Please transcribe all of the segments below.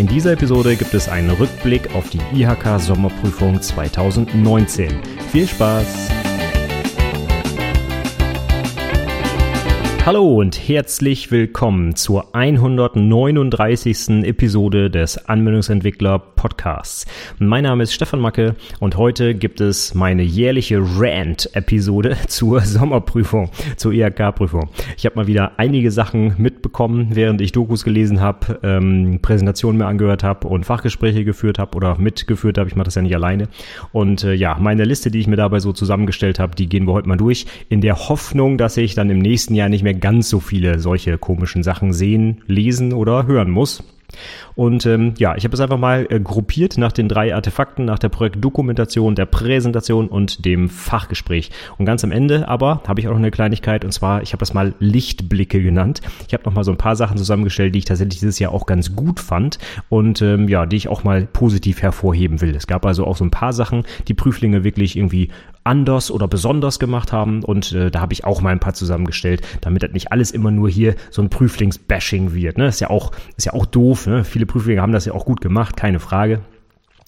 In dieser Episode gibt es einen Rückblick auf die IHK Sommerprüfung 2019. Viel Spaß! Hallo und herzlich willkommen zur 139. Episode des Anwendungsentwickler Podcasts. Mein Name ist Stefan Macke und heute gibt es meine jährliche Rant-Episode zur Sommerprüfung, zur IHK-Prüfung. Ich habe mal wieder einige Sachen mitbekommen, während ich Dokus gelesen habe, ähm, Präsentationen mir angehört habe und Fachgespräche geführt habe oder mitgeführt habe. Ich mache das ja nicht alleine. Und äh, ja, meine Liste, die ich mir dabei so zusammengestellt habe, die gehen wir heute mal durch, in der Hoffnung, dass ich dann im nächsten Jahr nicht mehr ganz so viele solche komischen Sachen sehen, lesen oder hören muss. Und ähm, ja, ich habe es einfach mal äh, gruppiert nach den drei Artefakten, nach der Projektdokumentation, der Präsentation und dem Fachgespräch. Und ganz am Ende aber habe ich auch noch eine Kleinigkeit und zwar, ich habe das mal Lichtblicke genannt. Ich habe noch mal so ein paar Sachen zusammengestellt, die ich tatsächlich dieses Jahr auch ganz gut fand und ähm, ja, die ich auch mal positiv hervorheben will. Es gab also auch so ein paar Sachen, die Prüflinge wirklich irgendwie anders oder besonders gemacht haben und äh, da habe ich auch mal ein paar zusammengestellt, damit das nicht alles immer nur hier so ein Prüflingsbashing wird. Ne? Ist ja auch ist ja auch doof. Ne? Viele Prüflinge haben das ja auch gut gemacht, keine Frage.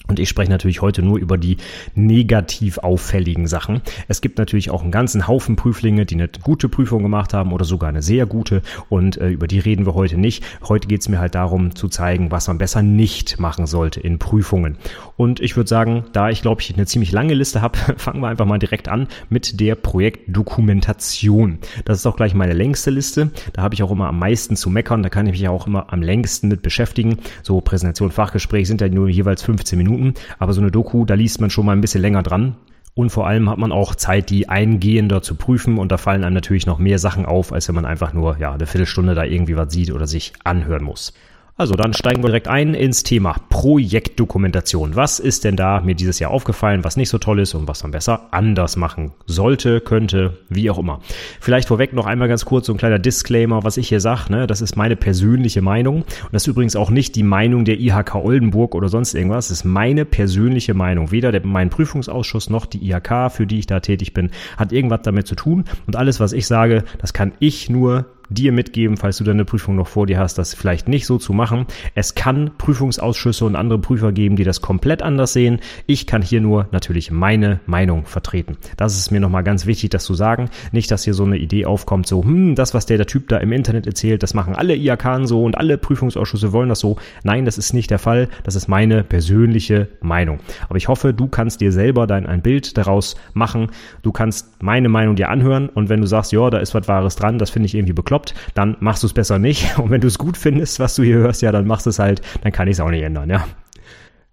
Und ich spreche natürlich heute nur über die negativ auffälligen Sachen. Es gibt natürlich auch einen ganzen Haufen Prüflinge, die eine gute Prüfung gemacht haben oder sogar eine sehr gute. Und äh, über die reden wir heute nicht. Heute geht es mir halt darum zu zeigen, was man besser nicht machen sollte in Prüfungen. Und ich würde sagen, da ich glaube ich eine ziemlich lange Liste habe, fangen wir einfach mal direkt an mit der Projektdokumentation. Das ist auch gleich meine längste Liste. Da habe ich auch immer am meisten zu meckern. Da kann ich mich auch immer am längsten mit beschäftigen. So Präsentation, Fachgespräch sind ja nur jeweils 15 Minuten. Aber so eine Doku, da liest man schon mal ein bisschen länger dran. Und vor allem hat man auch Zeit, die eingehender zu prüfen. Und da fallen einem natürlich noch mehr Sachen auf, als wenn man einfach nur ja, eine Viertelstunde da irgendwie was sieht oder sich anhören muss. Also dann steigen wir direkt ein ins Thema Projektdokumentation. Was ist denn da mir dieses Jahr aufgefallen, was nicht so toll ist und was man besser anders machen sollte, könnte, wie auch immer. Vielleicht vorweg noch einmal ganz kurz so ein kleiner Disclaimer, was ich hier sage. Ne? Das ist meine persönliche Meinung und das ist übrigens auch nicht die Meinung der IHK Oldenburg oder sonst irgendwas. Das ist meine persönliche Meinung. Weder der, mein Prüfungsausschuss noch die IHK, für die ich da tätig bin, hat irgendwas damit zu tun. Und alles, was ich sage, das kann ich nur dir mitgeben, falls du deine Prüfung noch vor dir hast, das vielleicht nicht so zu machen. Es kann Prüfungsausschüsse und andere Prüfer geben, die das komplett anders sehen. Ich kann hier nur natürlich meine Meinung vertreten. Das ist mir nochmal ganz wichtig, das zu sagen. Nicht, dass hier so eine Idee aufkommt, so, hm, das, was der, der Typ da im Internet erzählt, das machen alle IAK so und alle Prüfungsausschüsse wollen das so. Nein, das ist nicht der Fall. Das ist meine persönliche Meinung. Aber ich hoffe, du kannst dir selber dein ein Bild daraus machen. Du kannst meine Meinung dir anhören und wenn du sagst, ja, da ist was Wahres dran, das finde ich irgendwie bekloppt, bekloppt, dann machst du es besser nicht. Und wenn du es gut findest, was du hier hörst, ja, dann machst du es halt, dann kann ich es auch nicht ändern, ja.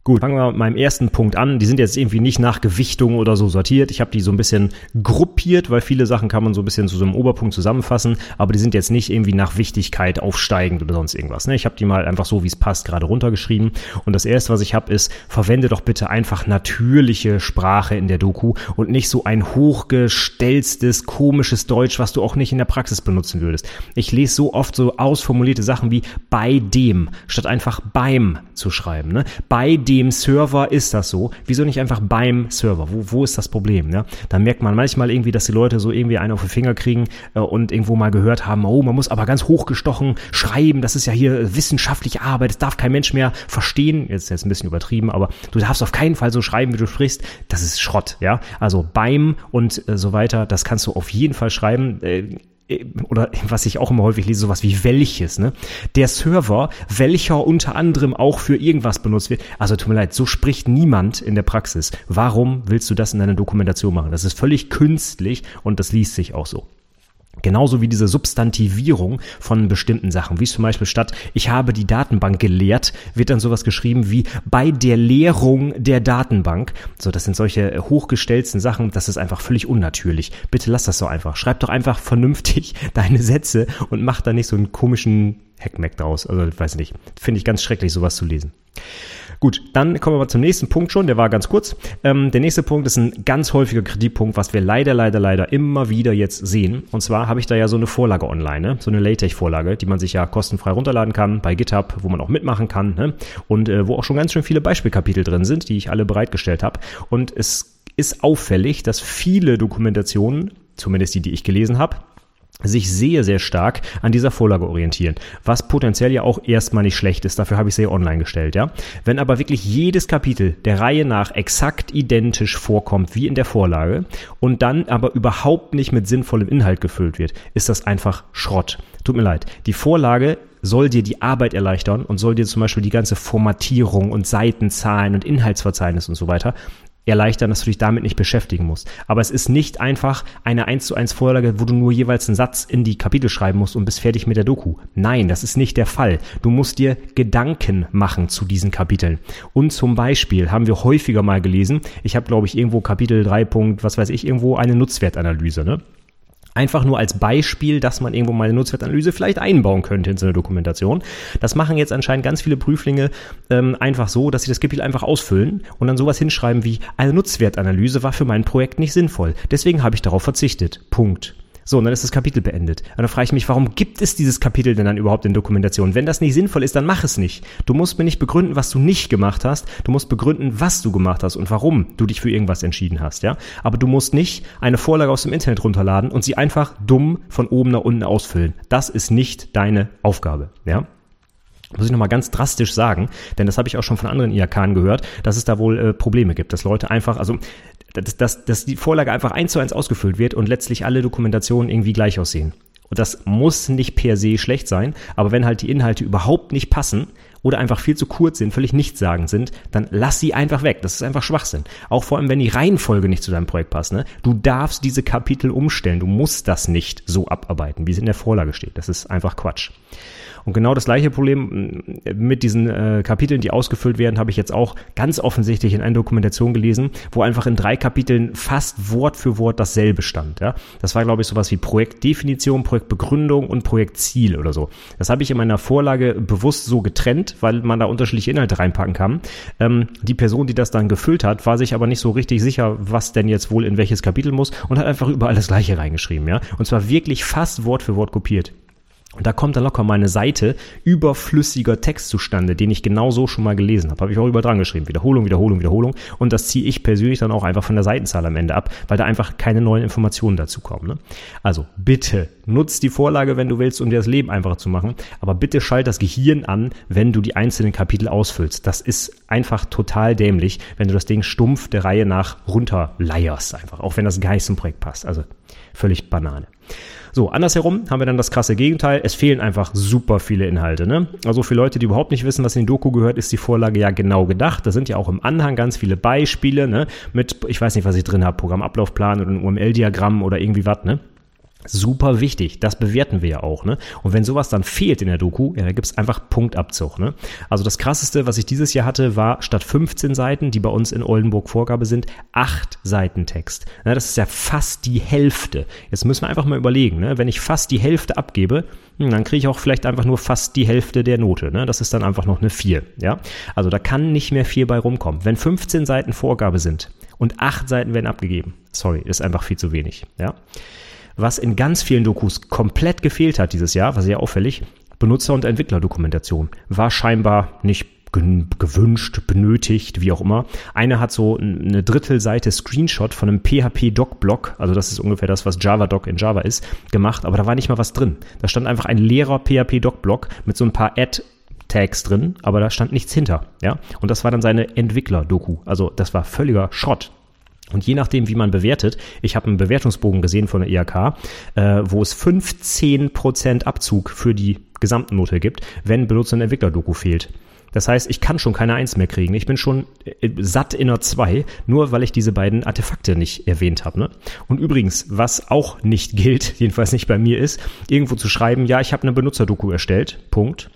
Gut, fangen wir mit meinem ersten Punkt an. Die sind jetzt irgendwie nicht nach Gewichtung oder so sortiert. Ich habe die so ein bisschen gruppiert, weil viele Sachen kann man so ein bisschen zu so einem Oberpunkt zusammenfassen, aber die sind jetzt nicht irgendwie nach Wichtigkeit aufsteigend oder sonst irgendwas. Ne? Ich habe die mal einfach so, wie es passt, gerade runtergeschrieben. Und das erste, was ich habe, ist, verwende doch bitte einfach natürliche Sprache in der Doku und nicht so ein hochgestellstes, komisches Deutsch, was du auch nicht in der Praxis benutzen würdest. Ich lese so oft so ausformulierte Sachen wie bei dem, statt einfach beim zu schreiben. Ne? Bei dem Server ist das so. Wieso nicht einfach beim Server? Wo, wo ist das Problem? Ja? Da merkt man manchmal irgendwie, dass die Leute so irgendwie einen auf den Finger kriegen äh, und irgendwo mal gehört haben, oh, man muss aber ganz hochgestochen schreiben. Das ist ja hier wissenschaftliche Arbeit. Das darf kein Mensch mehr verstehen. Jetzt ist jetzt ein bisschen übertrieben, aber du darfst auf keinen Fall so schreiben, wie du sprichst. Das ist Schrott. Ja, also beim und äh, so weiter. Das kannst du auf jeden Fall schreiben. Äh, oder was ich auch immer häufig lese, sowas wie welches, ne? Der Server, welcher unter anderem auch für irgendwas benutzt wird. Also tut mir leid, so spricht niemand in der Praxis. Warum willst du das in deiner Dokumentation machen? Das ist völlig künstlich und das liest sich auch so. Genauso wie diese Substantivierung von bestimmten Sachen, wie zum Beispiel statt ich habe die Datenbank geleert, wird dann sowas geschrieben wie bei der Leerung der Datenbank. So, das sind solche hochgestellten Sachen, das ist einfach völlig unnatürlich. Bitte lass das so einfach. Schreib doch einfach vernünftig deine Sätze und mach da nicht so einen komischen Heckmeck draus. Also, weiß nicht. Finde ich ganz schrecklich, sowas zu lesen. Gut, dann kommen wir mal zum nächsten Punkt schon, der war ganz kurz. Ähm, der nächste Punkt ist ein ganz häufiger Kritikpunkt, was wir leider, leider, leider immer wieder jetzt sehen. Und zwar habe ich da ja so eine Vorlage online, ne? so eine LaTeX-Vorlage, die man sich ja kostenfrei runterladen kann bei GitHub, wo man auch mitmachen kann ne? und äh, wo auch schon ganz schön viele Beispielkapitel drin sind, die ich alle bereitgestellt habe. Und es ist auffällig, dass viele Dokumentationen, zumindest die, die ich gelesen habe, sich sehr, sehr stark an dieser Vorlage orientieren, was potenziell ja auch erstmal nicht schlecht ist, dafür habe ich sie online gestellt, ja. Wenn aber wirklich jedes Kapitel der Reihe nach exakt identisch vorkommt wie in der Vorlage und dann aber überhaupt nicht mit sinnvollem Inhalt gefüllt wird, ist das einfach Schrott. Tut mir leid. Die Vorlage soll dir die Arbeit erleichtern und soll dir zum Beispiel die ganze Formatierung und Seitenzahlen und Inhaltsverzeichnis und so weiter erleichtern, dass du dich damit nicht beschäftigen musst. Aber es ist nicht einfach eine 1 zu 1 Vorlage, wo du nur jeweils einen Satz in die Kapitel schreiben musst und bist fertig mit der Doku. Nein, das ist nicht der Fall. Du musst dir Gedanken machen zu diesen Kapiteln. Und zum Beispiel haben wir häufiger mal gelesen, ich habe glaube ich irgendwo Kapitel 3. was weiß ich, irgendwo eine Nutzwertanalyse, ne? Einfach nur als Beispiel, dass man irgendwo mal eine Nutzwertanalyse vielleicht einbauen könnte in so eine Dokumentation. Das machen jetzt anscheinend ganz viele Prüflinge ähm, einfach so, dass sie das Kapitel einfach ausfüllen und dann sowas hinschreiben wie, eine Nutzwertanalyse war für mein Projekt nicht sinnvoll. Deswegen habe ich darauf verzichtet. Punkt. So, und dann ist das Kapitel beendet. Und dann frage ich mich, warum gibt es dieses Kapitel denn dann überhaupt in Dokumentation? Wenn das nicht sinnvoll ist, dann mach es nicht. Du musst mir nicht begründen, was du nicht gemacht hast. Du musst begründen, was du gemacht hast und warum du dich für irgendwas entschieden hast, ja? Aber du musst nicht eine Vorlage aus dem Internet runterladen und sie einfach dumm von oben nach unten ausfüllen. Das ist nicht deine Aufgabe, ja? muss ich nochmal ganz drastisch sagen, denn das habe ich auch schon von anderen IAK gehört, dass es da wohl äh, Probleme gibt, dass Leute einfach, also dass, dass, dass die Vorlage einfach eins zu eins ausgefüllt wird und letztlich alle Dokumentationen irgendwie gleich aussehen. Und das muss nicht per se schlecht sein, aber wenn halt die Inhalte überhaupt nicht passen oder einfach viel zu kurz sind, völlig nichtssagend sind, dann lass sie einfach weg. Das ist einfach Schwachsinn. Auch vor allem, wenn die Reihenfolge nicht zu deinem Projekt passt. Ne? Du darfst diese Kapitel umstellen. Du musst das nicht so abarbeiten, wie es in der Vorlage steht. Das ist einfach Quatsch. Und genau das gleiche Problem mit diesen äh, Kapiteln, die ausgefüllt werden, habe ich jetzt auch ganz offensichtlich in einer Dokumentation gelesen, wo einfach in drei Kapiteln fast Wort für Wort dasselbe stand. Ja? Das war, glaube ich, sowas wie Projektdefinition, Projektbegründung und Projektziel oder so. Das habe ich in meiner Vorlage bewusst so getrennt, weil man da unterschiedliche Inhalte reinpacken kann. Ähm, die Person, die das dann gefüllt hat, war sich aber nicht so richtig sicher, was denn jetzt wohl in welches Kapitel muss und hat einfach überall das gleiche reingeschrieben. Ja? Und zwar wirklich fast Wort für Wort kopiert. Da kommt dann locker mal eine Seite überflüssiger Text zustande, den ich genau so schon mal gelesen habe. Habe ich auch über dran geschrieben. Wiederholung, Wiederholung, Wiederholung. Und das ziehe ich persönlich dann auch einfach von der Seitenzahl am Ende ab, weil da einfach keine neuen Informationen dazu kommen. Ne? Also bitte nutz die Vorlage, wenn du willst, um dir das Leben einfacher zu machen. Aber bitte schalt das Gehirn an, wenn du die einzelnen Kapitel ausfüllst. Das ist einfach total dämlich, wenn du das Ding stumpf der Reihe nach runterleierst einfach. Auch wenn das gar nicht zum Projekt passt. Also völlig Banane. So, andersherum haben wir dann das krasse Gegenteil. Es fehlen einfach super viele Inhalte. Ne? Also für Leute, die überhaupt nicht wissen, was in die Doku gehört, ist die Vorlage ja genau gedacht. Da sind ja auch im Anhang ganz viele Beispiele ne? mit, ich weiß nicht, was ich drin habe, Programmablaufplan oder ein UML-Diagramm oder irgendwie was. Ne? Super wichtig, das bewerten wir ja auch, ne? Und wenn sowas dann fehlt in der Doku, ja, da gibt's einfach Punktabzug, ne? Also das krasseste, was ich dieses Jahr hatte, war statt 15 Seiten, die bei uns in Oldenburg Vorgabe sind, acht Seiten Text. Ja, das ist ja fast die Hälfte. Jetzt müssen wir einfach mal überlegen, ne? Wenn ich fast die Hälfte abgebe, hm, dann kriege ich auch vielleicht einfach nur fast die Hälfte der Note, ne? Das ist dann einfach noch eine 4, ja? Also da kann nicht mehr viel bei rumkommen. Wenn 15 Seiten Vorgabe sind und acht Seiten werden abgegeben, sorry, ist einfach viel zu wenig, ja? Was in ganz vielen Dokus komplett gefehlt hat dieses Jahr, war sehr auffällig, Benutzer- und Entwicklerdokumentation. War scheinbar nicht gewünscht, benötigt, wie auch immer. Eine hat so eine Drittelseite Screenshot von einem PHP-Doc-Block, also das ist ungefähr das, was Java-Doc in Java ist, gemacht, aber da war nicht mal was drin. Da stand einfach ein leerer PHP-Doc-Block mit so ein paar Add Tags drin, aber da stand nichts hinter, ja. Und das war dann seine Entwickler-Doku. Also das war völliger Schrott. Und je nachdem, wie man bewertet, ich habe einen Bewertungsbogen gesehen von der IHK, äh, wo es 15% Abzug für die Gesamtnote gibt, wenn Benutzer- und Entwickler-Doku fehlt. Das heißt, ich kann schon keine Eins mehr kriegen. Ich bin schon äh, satt in einer Zwei, nur weil ich diese beiden Artefakte nicht erwähnt habe. Ne? Und übrigens, was auch nicht gilt, jedenfalls nicht bei mir ist, irgendwo zu schreiben, ja, ich habe eine Benutzerdoku erstellt, Punkt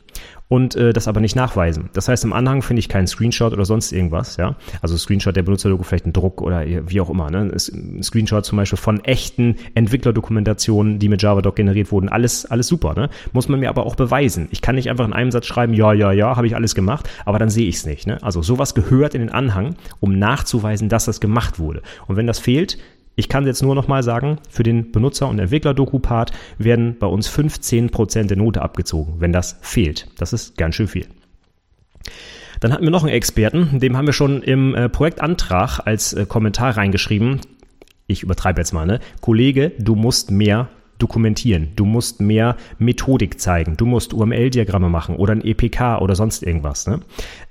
und äh, das aber nicht nachweisen. Das heißt, im Anhang finde ich keinen Screenshot oder sonst irgendwas, ja. Also Screenshot der Benutzerlogo, vielleicht ein Druck oder wie auch immer, ne? Ein Screenshot zum Beispiel von echten Entwicklerdokumentationen, die mit JavaDoc generiert wurden, alles, alles super, ne? Muss man mir aber auch beweisen. Ich kann nicht einfach in einem Satz schreiben, ja, ja, ja, habe ich alles gemacht, aber dann sehe ich es nicht, ne? Also sowas gehört in den Anhang, um nachzuweisen, dass das gemacht wurde. Und wenn das fehlt, ich kann jetzt nur noch mal sagen, für den Benutzer- und Entwickler-Doku-Part werden bei uns 15% der Note abgezogen, wenn das fehlt. Das ist ganz schön viel. Dann hatten wir noch einen Experten, dem haben wir schon im äh, Projektantrag als äh, Kommentar reingeschrieben. Ich übertreibe jetzt mal, ne? Kollege, du musst mehr dokumentieren. Du musst mehr Methodik zeigen. Du musst UML-Diagramme machen oder ein EPK oder sonst irgendwas. Ne?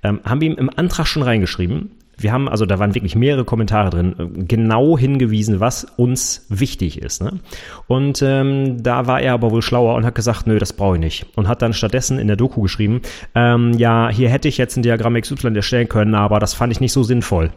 Ähm, haben wir ihm im Antrag schon reingeschrieben. Wir haben, also da waren wirklich mehrere Kommentare drin, äh, genau hingewiesen, was uns wichtig ist. Ne? Und ähm, da war er aber wohl schlauer und hat gesagt, nö, das brauche ich nicht. Und hat dann stattdessen in der Doku geschrieben, ähm, ja, hier hätte ich jetzt ein Diagramm XY erstellen können, aber das fand ich nicht so sinnvoll.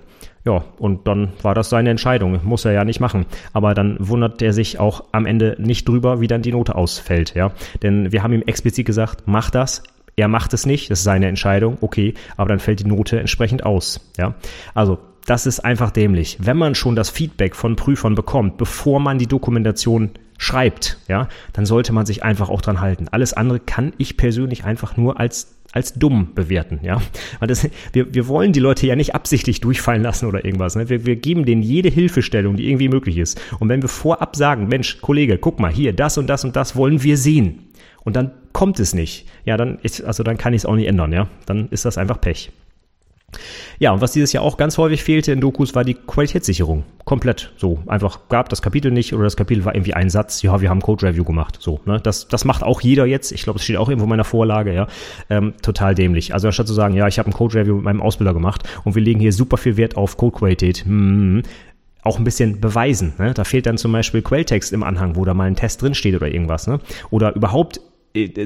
Ja, und dann war das seine Entscheidung. Muss er ja nicht machen. Aber dann wundert er sich auch am Ende nicht drüber, wie dann die Note ausfällt, ja. Denn wir haben ihm explizit gesagt, mach das, er macht es nicht, das ist seine Entscheidung, okay, aber dann fällt die Note entsprechend aus. Ja, also das ist einfach dämlich. Wenn man schon das Feedback von Prüfern bekommt, bevor man die Dokumentation schreibt, ja, dann sollte man sich einfach auch dran halten. Alles andere kann ich persönlich einfach nur als als dumm bewerten, ja. Weil das, wir, wir wollen die Leute ja nicht absichtlich durchfallen lassen oder irgendwas. Ne? Wir, wir geben denen jede Hilfestellung, die irgendwie möglich ist. Und wenn wir vorab sagen, Mensch, Kollege, guck mal, hier, das und das und das wollen wir sehen, und dann kommt es nicht, ja, dann ist, also dann kann ich es auch nicht ändern, ja. Dann ist das einfach Pech. Ja, und was dieses Jahr auch ganz häufig fehlte in Dokus, war die Qualitätssicherung. Komplett so. Einfach gab das Kapitel nicht oder das Kapitel war irgendwie ein Satz, ja, wir haben Code Review gemacht. So, ne? Das, das macht auch jeder jetzt. Ich glaube, es steht auch irgendwo in meiner Vorlage, ja. Ähm, total dämlich. Also anstatt zu sagen, ja, ich habe ein Code Review mit meinem Ausbilder gemacht und wir legen hier super viel Wert auf Codequalität, hm, auch ein bisschen beweisen. Ne? Da fehlt dann zum Beispiel Quelltext im Anhang, wo da mal ein Test drin steht oder irgendwas. Ne? Oder überhaupt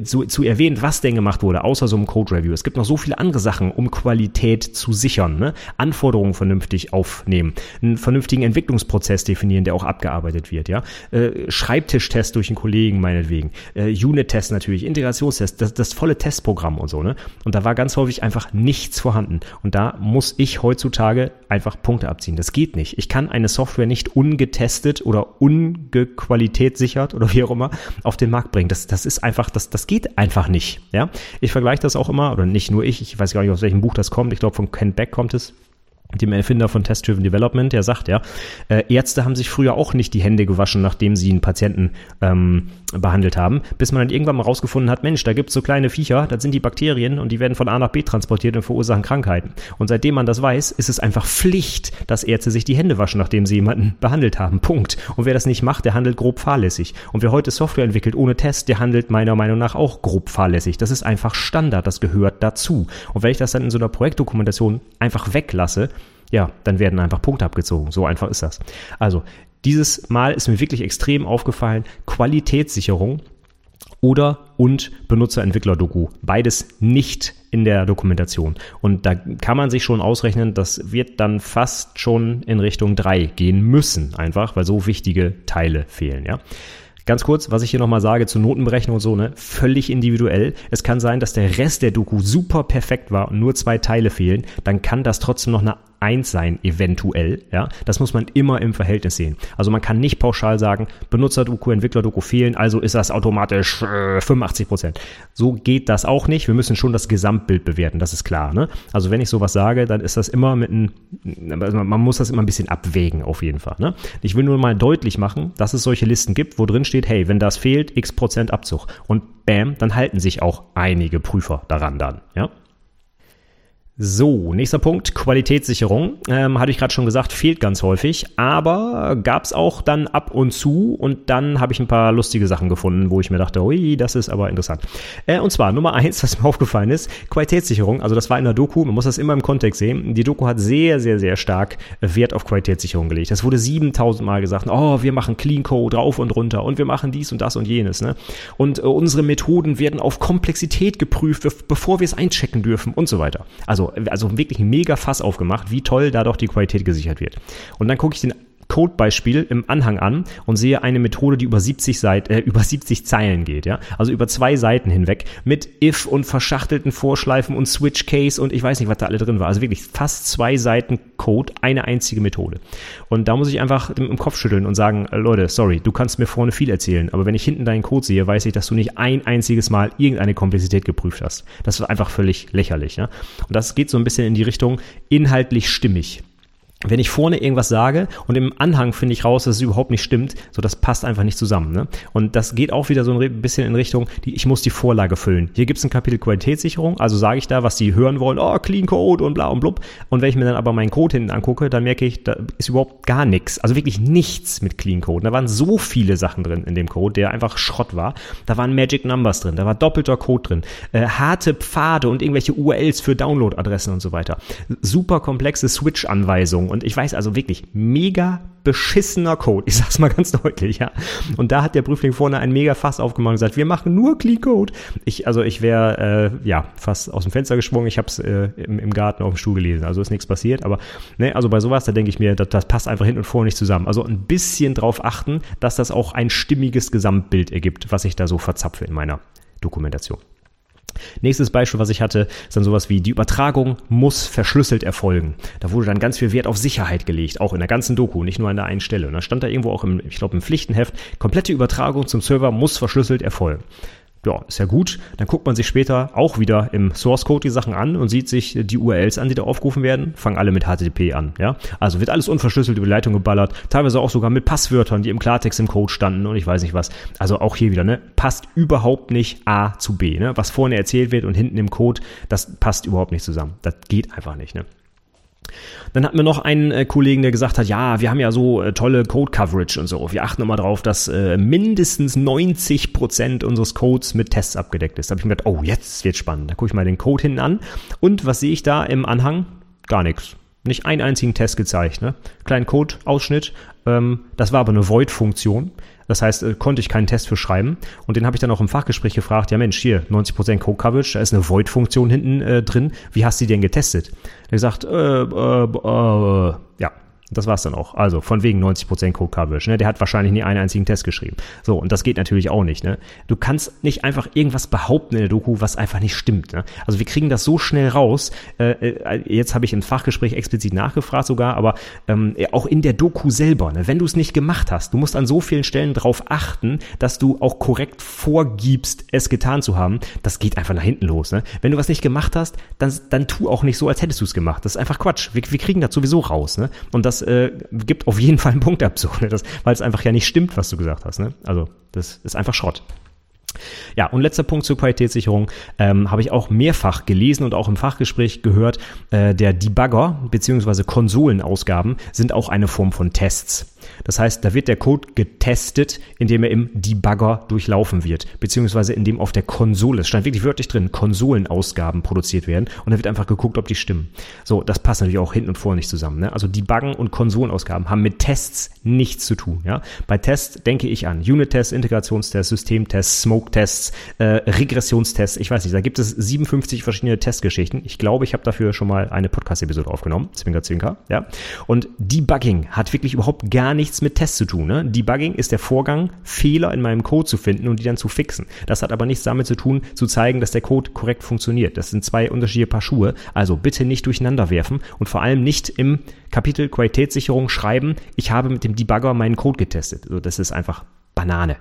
zu, zu erwähnen, was denn gemacht wurde, außer so einem Code Review. Es gibt noch so viele andere Sachen, um Qualität zu sichern. Ne? Anforderungen vernünftig aufnehmen, einen vernünftigen Entwicklungsprozess definieren, der auch abgearbeitet wird. Ja, äh, Schreibtischtest durch einen Kollegen meinetwegen, äh, Unit-Test natürlich, Integrationstest, das, das volle Testprogramm und so. Ne? Und da war ganz häufig einfach nichts vorhanden. Und da muss ich heutzutage einfach Punkte abziehen. Das geht nicht. Ich kann eine Software nicht ungetestet oder ungequalitätssichert oder wie auch immer auf den Markt bringen. Das, das ist einfach das, das geht einfach nicht. Ja, ich vergleiche das auch immer, oder nicht nur ich, ich weiß gar nicht, aus welchem Buch das kommt. Ich glaube, von Ken Beck kommt es dem Erfinder von Test-Driven Development, der sagt ja, äh, Ärzte haben sich früher auch nicht die Hände gewaschen, nachdem sie einen Patienten ähm, behandelt haben, bis man dann irgendwann mal rausgefunden hat, Mensch, da gibt's so kleine Viecher, das sind die Bakterien und die werden von A nach B transportiert und verursachen Krankheiten. Und seitdem man das weiß, ist es einfach Pflicht, dass Ärzte sich die Hände waschen, nachdem sie jemanden behandelt haben. Punkt. Und wer das nicht macht, der handelt grob fahrlässig. Und wer heute Software entwickelt ohne Test, der handelt meiner Meinung nach auch grob fahrlässig. Das ist einfach Standard, das gehört dazu. Und wenn ich das dann in so einer Projektdokumentation einfach weglasse, ja, dann werden einfach Punkte abgezogen. So einfach ist das. Also, dieses Mal ist mir wirklich extrem aufgefallen, Qualitätssicherung oder und Benutzerentwickler-Doku. Beides nicht in der Dokumentation. Und da kann man sich schon ausrechnen, das wird dann fast schon in Richtung drei gehen müssen, einfach, weil so wichtige Teile fehlen, ja. Ganz kurz, was ich hier nochmal sage zur Notenberechnung und so, ne, völlig individuell. Es kann sein, dass der Rest der Doku super perfekt war und nur zwei Teile fehlen. Dann kann das trotzdem noch eine eins sein, eventuell. Ja, das muss man immer im Verhältnis sehen. Also man kann nicht pauschal sagen, Benutzer-Doku, Entwickler-Doku fehlen, also ist das automatisch äh, 85 Prozent. So geht das auch nicht. Wir müssen schon das Gesamtbild bewerten, das ist klar. Ne? Also wenn ich sowas sage, dann ist das immer mit einem, also man muss das immer ein bisschen abwägen auf jeden Fall. Ne? Ich will nur mal deutlich machen, dass es solche Listen gibt, wo drin steht, hey, wenn das fehlt, x Prozent Abzug. Und bam, dann halten sich auch einige Prüfer daran dann. Ja. So, nächster Punkt, Qualitätssicherung. Ähm, hatte ich gerade schon gesagt, fehlt ganz häufig, aber gab's auch dann ab und zu und dann habe ich ein paar lustige Sachen gefunden, wo ich mir dachte, ui, das ist aber interessant. Äh, und zwar Nummer eins, was mir aufgefallen ist, Qualitätssicherung. Also das war in der Doku, man muss das immer im Kontext sehen. Die Doku hat sehr, sehr, sehr stark Wert auf Qualitätssicherung gelegt. Das wurde 7000 Mal gesagt, oh, wir machen Clean Code rauf und runter und wir machen dies und das und jenes. Ne? Und äh, unsere Methoden werden auf Komplexität geprüft, bevor wir es einchecken dürfen und so weiter. Also also, wirklich ein mega Fass aufgemacht, wie toll da doch die Qualität gesichert wird. Und dann gucke ich den Codebeispiel im Anhang an und sehe eine Methode, die über 70 Seiten, äh, über 70 Zeilen geht, ja. Also über zwei Seiten hinweg mit if und verschachtelten Vorschleifen und Switch Case und ich weiß nicht, was da alle drin war. Also wirklich fast zwei Seiten Code, eine einzige Methode. Und da muss ich einfach im Kopf schütteln und sagen, äh, Leute, sorry, du kannst mir vorne viel erzählen, aber wenn ich hinten deinen Code sehe, weiß ich, dass du nicht ein einziges Mal irgendeine Komplexität geprüft hast. Das ist einfach völlig lächerlich, ja. Und das geht so ein bisschen in die Richtung inhaltlich stimmig wenn ich vorne irgendwas sage und im Anhang finde ich raus, dass es überhaupt nicht stimmt, so das passt einfach nicht zusammen. Ne? Und das geht auch wieder so ein bisschen in Richtung, die, ich muss die Vorlage füllen. Hier gibt es ein Kapitel Qualitätssicherung, also sage ich da, was die hören wollen, oh, Clean Code und bla und blub. Und wenn ich mir dann aber meinen Code hinten angucke, dann merke ich, da ist überhaupt gar nichts, also wirklich nichts mit Clean Code. Da waren so viele Sachen drin in dem Code, der einfach Schrott war. Da waren Magic Numbers drin, da war doppelter Code drin, äh, harte Pfade und irgendwelche URLs für Download-Adressen und so weiter. Super komplexe Switch-Anweisungen und ich weiß also wirklich mega beschissener Code. Ich sag's mal ganz deutlich, ja. Und da hat der Prüfling vorne ein mega Fass aufgemacht und gesagt, wir machen nur Clean Code. Ich, also ich wäre äh, ja fast aus dem Fenster gesprungen. Ich habe es äh, im, im, Garten auf dem Stuhl gelesen. Also ist nichts passiert. Aber ne, also bei sowas, da denke ich mir, das, das passt einfach hinten und vorne nicht zusammen. Also ein bisschen drauf achten, dass das auch ein stimmiges Gesamtbild ergibt, was ich da so verzapfe in meiner Dokumentation. Nächstes Beispiel, was ich hatte, ist dann sowas wie die Übertragung muss verschlüsselt erfolgen. Da wurde dann ganz viel Wert auf Sicherheit gelegt, auch in der ganzen Doku, nicht nur an der einen Stelle. Und da stand da irgendwo auch im, ich glaube im Pflichtenheft, komplette Übertragung zum Server muss verschlüsselt erfolgen ja, ist ja gut. Dann guckt man sich später auch wieder im Source Code die Sachen an und sieht sich die URLs an, die da aufgerufen werden. Fangen alle mit HTTP an, ja. Also wird alles unverschlüsselt über die Leitung geballert. Teilweise auch sogar mit Passwörtern, die im Klartext im Code standen und ich weiß nicht was. Also auch hier wieder, ne? Passt überhaupt nicht A zu B, ne? Was vorne erzählt wird und hinten im Code, das passt überhaupt nicht zusammen. Das geht einfach nicht, ne? Dann hatten wir noch einen äh, Kollegen, der gesagt hat, ja, wir haben ja so äh, tolle Code-Coverage und so. Wir achten immer darauf, dass äh, mindestens 90 Prozent unseres Codes mit Tests abgedeckt ist. Da habe ich mir gedacht, oh, jetzt wird spannend. Da gucke ich mal den Code hinten an. Und was sehe ich da im Anhang? Gar nichts. Nicht einen einzigen Test gezeigt. Ne? Kleinen Code-Ausschnitt. Ähm, das war aber eine Void-Funktion. Das heißt, äh, konnte ich keinen Test für schreiben. Und den habe ich dann auch im Fachgespräch gefragt, ja Mensch, hier, 90% Code Coverage, da ist eine Void-Funktion hinten äh, drin. Wie hast du die denn getestet? Er sagt, äh, äh, äh, ja, das war's dann auch. Also von wegen 90% Code Coverage. Ne? Der hat wahrscheinlich nie einen einzigen Test geschrieben. So, und das geht natürlich auch nicht. Ne? Du kannst nicht einfach irgendwas behaupten in der Doku, was einfach nicht stimmt. Ne? Also wir kriegen das so schnell raus. Äh, äh, jetzt habe ich im Fachgespräch explizit nachgefragt sogar, aber ähm, auch in der Doku selber, ne? wenn du es nicht gemacht hast, du musst an so vielen Stellen darauf achten, dass du auch korrekt vorgibst, es getan zu haben. Das geht einfach nach hinten los. Ne? Wenn du was nicht gemacht hast, dann, dann tu auch nicht so, als hättest du es gemacht. Das ist einfach Quatsch. Wir, wir kriegen das sowieso raus. Ne? Und das äh, gibt auf jeden Fall einen Punktabzug, ne? weil es einfach ja nicht stimmt, was du gesagt hast. Ne? Also das ist einfach Schrott. Ja, und letzter Punkt zur Qualitätssicherung ähm, habe ich auch mehrfach gelesen und auch im Fachgespräch gehört, äh, der Debugger bzw. Konsolenausgaben sind auch eine Form von Tests. Das heißt, da wird der Code getestet, indem er im Debugger durchlaufen wird, beziehungsweise indem auf der Konsole, es stand wirklich wörtlich drin, Konsolenausgaben produziert werden und da wird einfach geguckt, ob die stimmen. So, das passt natürlich auch hinten und vorne nicht zusammen. Ne? Also Debuggen und Konsolenausgaben haben mit Tests nichts zu tun. Ja? Bei Tests denke ich an Unit-Tests, Integrationstests, Systemtests, Smoke-Tests, äh, Regressionstests, ich weiß nicht, da gibt es 57 verschiedene Testgeschichten. Ich glaube, ich habe dafür schon mal eine Podcast-Episode aufgenommen, Zwinker, Zwinker. Ja? Und Debugging hat wirklich überhaupt gar nichts mit Tests zu tun. Ne? Debugging ist der Vorgang, Fehler in meinem Code zu finden und die dann zu fixen. Das hat aber nichts damit zu tun, zu zeigen, dass der Code korrekt funktioniert. Das sind zwei unterschiedliche Paar Schuhe. Also bitte nicht durcheinander werfen und vor allem nicht im Kapitel Qualitätssicherung schreiben, ich habe mit dem Debugger meinen Code getestet. Also das ist einfach Banane.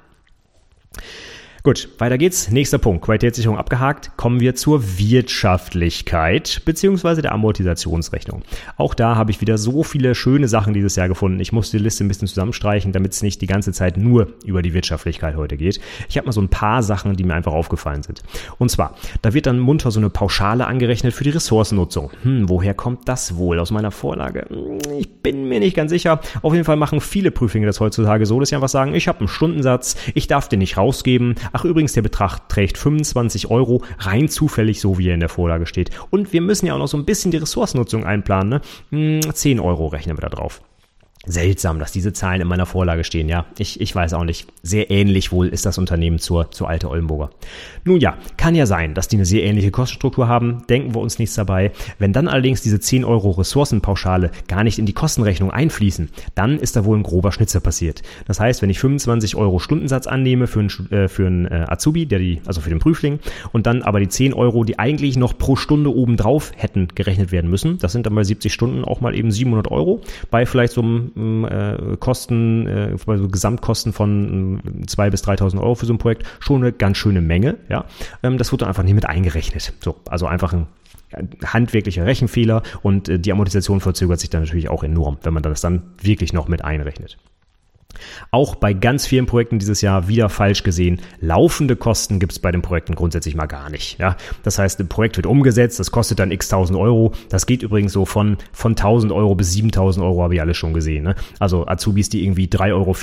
Gut, weiter geht's. Nächster Punkt. Qualitätssicherung abgehakt. Kommen wir zur Wirtschaftlichkeit beziehungsweise der Amortisationsrechnung. Auch da habe ich wieder so viele schöne Sachen dieses Jahr gefunden. Ich muss die Liste ein bisschen zusammenstreichen, damit es nicht die ganze Zeit nur über die Wirtschaftlichkeit heute geht. Ich habe mal so ein paar Sachen, die mir einfach aufgefallen sind. Und zwar, da wird dann munter so eine Pauschale angerechnet für die Ressourcennutzung. Hm, woher kommt das wohl aus meiner Vorlage? Hm, ich bin mir nicht ganz sicher. Auf jeden Fall machen viele Prüflinge das heutzutage so, dass sie einfach sagen, ich habe einen Stundensatz, ich darf den nicht rausgeben, übrigens, der Betrag trägt 25 Euro, rein zufällig, so wie er in der Vorlage steht. Und wir müssen ja auch noch so ein bisschen die Ressourcennutzung einplanen. Ne? 10 hm, Euro rechnen wir da drauf. Seltsam, dass diese Zahlen in meiner Vorlage stehen. Ja, ich, ich weiß auch nicht. Sehr ähnlich wohl ist das Unternehmen zur, zur alte Oldenburger. Nun ja, kann ja sein, dass die eine sehr ähnliche Kostenstruktur haben. Denken wir uns nichts dabei. Wenn dann allerdings diese 10 Euro Ressourcenpauschale gar nicht in die Kostenrechnung einfließen, dann ist da wohl ein grober Schnitzer passiert. Das heißt, wenn ich 25 Euro Stundensatz annehme für einen, äh, für einen äh, Azubi, der die, also für den Prüfling, und dann aber die 10 Euro, die eigentlich noch pro Stunde obendrauf hätten gerechnet werden müssen, das sind dann bei 70 Stunden auch mal eben 700 Euro, bei vielleicht so einem äh, Kosten, äh, also Gesamtkosten von äh, 2.000 bis 3.000 Euro für so ein Projekt schon eine ganz schöne Menge. Ja, ähm, das wurde einfach nicht mit eingerechnet. So, also einfach ein handwerklicher Rechenfehler und äh, die Amortisation verzögert sich dann natürlich auch enorm, wenn man das dann wirklich noch mit einrechnet. Auch bei ganz vielen Projekten dieses Jahr wieder falsch gesehen. Laufende Kosten gibt es bei den Projekten grundsätzlich mal gar nicht. Ja? Das heißt, ein Projekt wird umgesetzt, das kostet dann x tausend Euro. Das geht übrigens so von, von 1000 Euro bis 7000 Euro, habe ich alles schon gesehen. Ne? Also Azubis, die irgendwie 3,40 Euro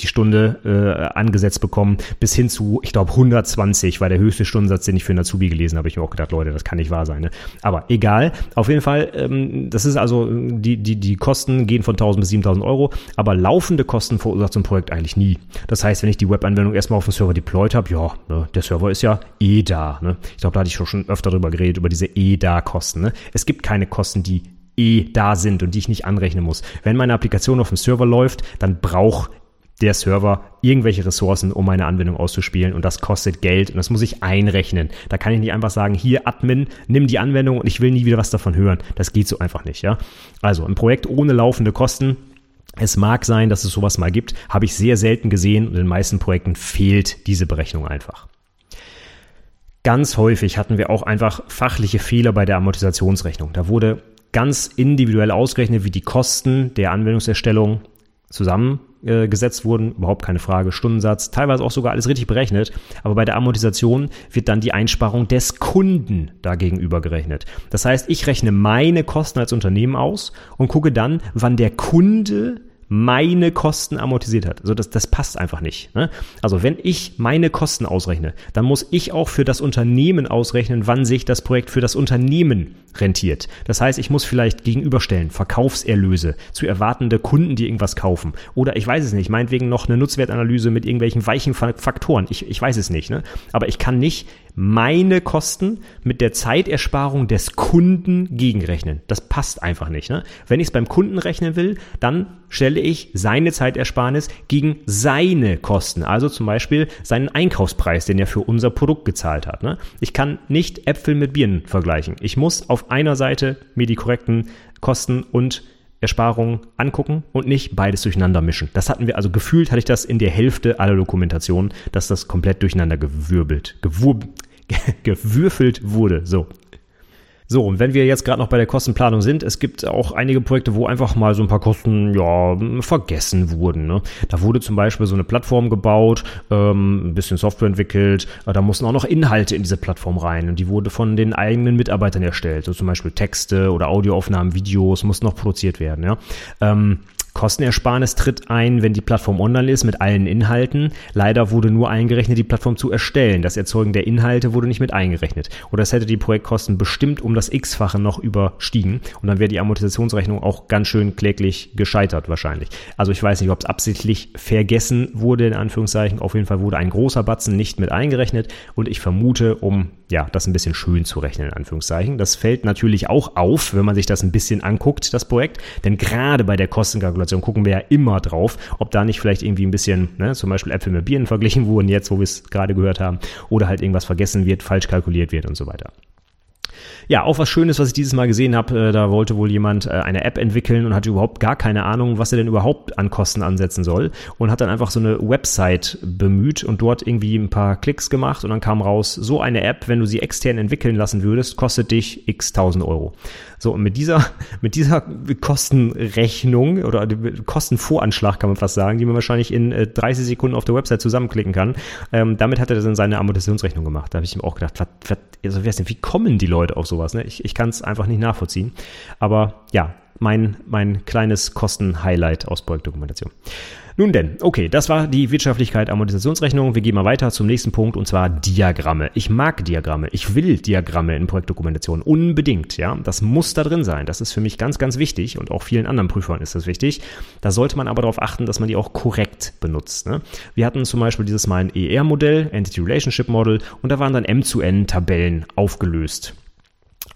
die Stunde äh, angesetzt bekommen, bis hin zu, ich glaube, 120 war der höchste Stundensatz, den ich für einen Azubi gelesen habe. Ich mir auch gedacht, Leute, das kann nicht wahr sein. Ne? Aber egal, auf jeden Fall, ähm, das ist also, die, die, die Kosten gehen von 1000 bis 7000 Euro, aber laufende Kosten verursacht so ein Projekt eigentlich nie. Das heißt, wenn ich die Webanwendung erstmal auf dem Server deployed habe, ja, ne, der Server ist ja eh da. Ne? Ich glaube, da hatte ich schon öfter drüber geredet, über diese eh da Kosten. Ne? Es gibt keine Kosten, die eh da sind und die ich nicht anrechnen muss. Wenn meine Applikation auf dem Server läuft, dann braucht der Server irgendwelche Ressourcen, um meine Anwendung auszuspielen und das kostet Geld und das muss ich einrechnen. Da kann ich nicht einfach sagen, hier Admin, nimm die Anwendung und ich will nie wieder was davon hören. Das geht so einfach nicht, ja. Also ein Projekt ohne laufende Kosten es mag sein, dass es sowas mal gibt, habe ich sehr selten gesehen und in den meisten Projekten fehlt diese Berechnung einfach. Ganz häufig hatten wir auch einfach fachliche Fehler bei der Amortisationsrechnung. Da wurde ganz individuell ausgerechnet, wie die Kosten der Anwendungserstellung zusammengesetzt wurden. Überhaupt keine Frage. Stundensatz, teilweise auch sogar alles richtig berechnet. Aber bei der Amortisation wird dann die Einsparung des Kunden dagegenüber gerechnet. Das heißt, ich rechne meine Kosten als Unternehmen aus und gucke dann, wann der Kunde meine Kosten amortisiert hat. Also das, das passt einfach nicht. Ne? Also wenn ich meine Kosten ausrechne, dann muss ich auch für das Unternehmen ausrechnen, wann sich das Projekt für das Unternehmen rentiert. Das heißt, ich muss vielleicht gegenüberstellen, Verkaufserlöse zu erwartende Kunden, die irgendwas kaufen. Oder ich weiß es nicht, meinetwegen noch eine Nutzwertanalyse mit irgendwelchen weichen Faktoren. Ich, ich weiß es nicht. Ne? Aber ich kann nicht meine Kosten mit der Zeitersparung des Kunden gegenrechnen. Das passt einfach nicht. Ne? Wenn ich es beim Kunden rechnen will, dann stelle ich seine Zeitersparnis gegen seine Kosten. Also zum Beispiel seinen Einkaufspreis, den er für unser Produkt gezahlt hat. Ne? Ich kann nicht Äpfel mit Birnen vergleichen. Ich muss auf einer Seite mir die korrekten Kosten und Ersparungen angucken und nicht beides durcheinander mischen. Das hatten wir, also gefühlt hatte ich das in der Hälfte aller Dokumentationen, dass das komplett durcheinander gewirbelt, gewurb, gewürfelt wurde. So. So, und wenn wir jetzt gerade noch bei der Kostenplanung sind, es gibt auch einige Projekte, wo einfach mal so ein paar Kosten ja vergessen wurden. Ne? Da wurde zum Beispiel so eine Plattform gebaut, ähm, ein bisschen Software entwickelt, äh, da mussten auch noch Inhalte in diese Plattform rein und die wurde von den eigenen Mitarbeitern erstellt. So zum Beispiel Texte oder Audioaufnahmen, Videos mussten noch produziert werden. Ja? Ähm, Kostenersparnis tritt ein, wenn die Plattform online ist mit allen Inhalten. Leider wurde nur eingerechnet, die Plattform zu erstellen. Das Erzeugen der Inhalte wurde nicht mit eingerechnet. Oder es hätte die Projektkosten bestimmt um das x-fache noch überstiegen. Und dann wäre die Amortisationsrechnung auch ganz schön kläglich gescheitert wahrscheinlich. Also ich weiß nicht, ob es absichtlich vergessen wurde, in Anführungszeichen. Auf jeden Fall wurde ein großer Batzen nicht mit eingerechnet. Und ich vermute, um ja, das ein bisschen schön zu rechnen, in Anführungszeichen. Das fällt natürlich auch auf, wenn man sich das ein bisschen anguckt, das Projekt. Denn gerade bei der Kostenkalkulation Kalkulation gucken wir ja immer drauf, ob da nicht vielleicht irgendwie ein bisschen, ne, zum Beispiel Äpfel mit Bieren verglichen wurden, jetzt, wo wir es gerade gehört haben, oder halt irgendwas vergessen wird, falsch kalkuliert wird und so weiter. Ja, auch was Schönes, was ich dieses Mal gesehen habe, äh, da wollte wohl jemand äh, eine App entwickeln und hatte überhaupt gar keine Ahnung, was er denn überhaupt an Kosten ansetzen soll und hat dann einfach so eine Website bemüht und dort irgendwie ein paar Klicks gemacht und dann kam raus, so eine App, wenn du sie extern entwickeln lassen würdest, kostet dich x tausend Euro. So, und mit dieser, mit dieser Kostenrechnung oder Kostenvoranschlag kann man fast sagen, die man wahrscheinlich in äh, 30 Sekunden auf der Website zusammenklicken kann, ähm, damit hat er dann seine Amortisationsrechnung gemacht. Da habe ich ihm auch gedacht, was, was, also, wie kommen die Leute auf sowas? Ne? Ich, ich kann es einfach nicht nachvollziehen. Aber ja, mein, mein kleines Kosten-Highlight aus Projektdokumentation. Nun denn, okay, das war die Wirtschaftlichkeit Amortisationsrechnung. Wir gehen mal weiter zum nächsten Punkt und zwar Diagramme. Ich mag Diagramme. Ich will Diagramme in Projektdokumentation. Unbedingt, ja. Das muss da drin sein. Das ist für mich ganz, ganz wichtig und auch vielen anderen Prüfern ist das wichtig. Da sollte man aber darauf achten, dass man die auch korrekt benutzt. Ne? Wir hatten zum Beispiel dieses Mal ein ER-Modell, Entity Relationship Model, und da waren dann M-zu-N-Tabellen aufgelöst.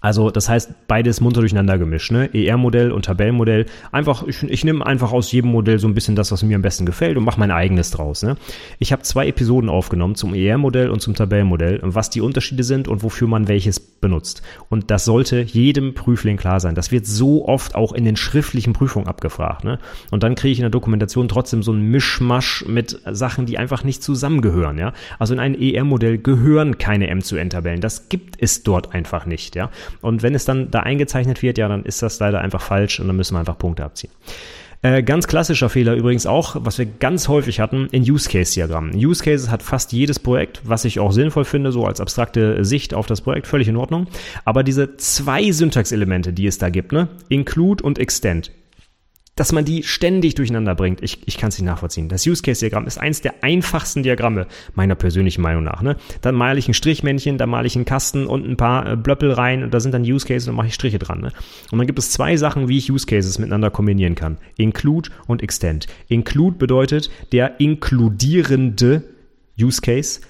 Also das heißt, beides munter durcheinander gemischt, ne? ER-Modell und Tabellenmodell. Einfach, ich, ich nehme einfach aus jedem Modell so ein bisschen das, was mir am besten gefällt und mache mein eigenes draus. Ne? Ich habe zwei Episoden aufgenommen zum ER-Modell und zum Tabellenmodell, was die Unterschiede sind und wofür man welches benutzt. Und das sollte jedem Prüfling klar sein. Das wird so oft auch in den schriftlichen Prüfungen abgefragt. Ne? Und dann kriege ich in der Dokumentation trotzdem so einen Mischmasch mit Sachen, die einfach nicht zusammengehören. Ja? Also in ein ER-Modell gehören keine M-zu-N-Tabellen. Das gibt es dort einfach nicht. Ja? Und wenn es dann da eingezeichnet wird, ja, dann ist das leider einfach falsch und dann müssen wir einfach Punkte abziehen. Äh, ganz klassischer Fehler übrigens auch, was wir ganz häufig hatten, in Use-Case-Diagrammen. Use Cases hat fast jedes Projekt, was ich auch sinnvoll finde, so als abstrakte Sicht auf das Projekt, völlig in Ordnung. Aber diese zwei Syntaxelemente, die es da gibt, ne, Include und Extend, dass man die ständig durcheinander bringt. Ich, ich kann es nicht nachvollziehen. Das Use-Case-Diagramm ist eins der einfachsten Diagramme, meiner persönlichen Meinung nach. Ne? Dann male ich ein Strichmännchen, dann male ich einen Kasten und ein paar äh, Blöppel rein und da sind dann Use-Cases und mache ich Striche dran. Ne? Und dann gibt es zwei Sachen, wie ich Use-Cases miteinander kombinieren kann. Include und Extend. Include bedeutet der inkludierende Use-Case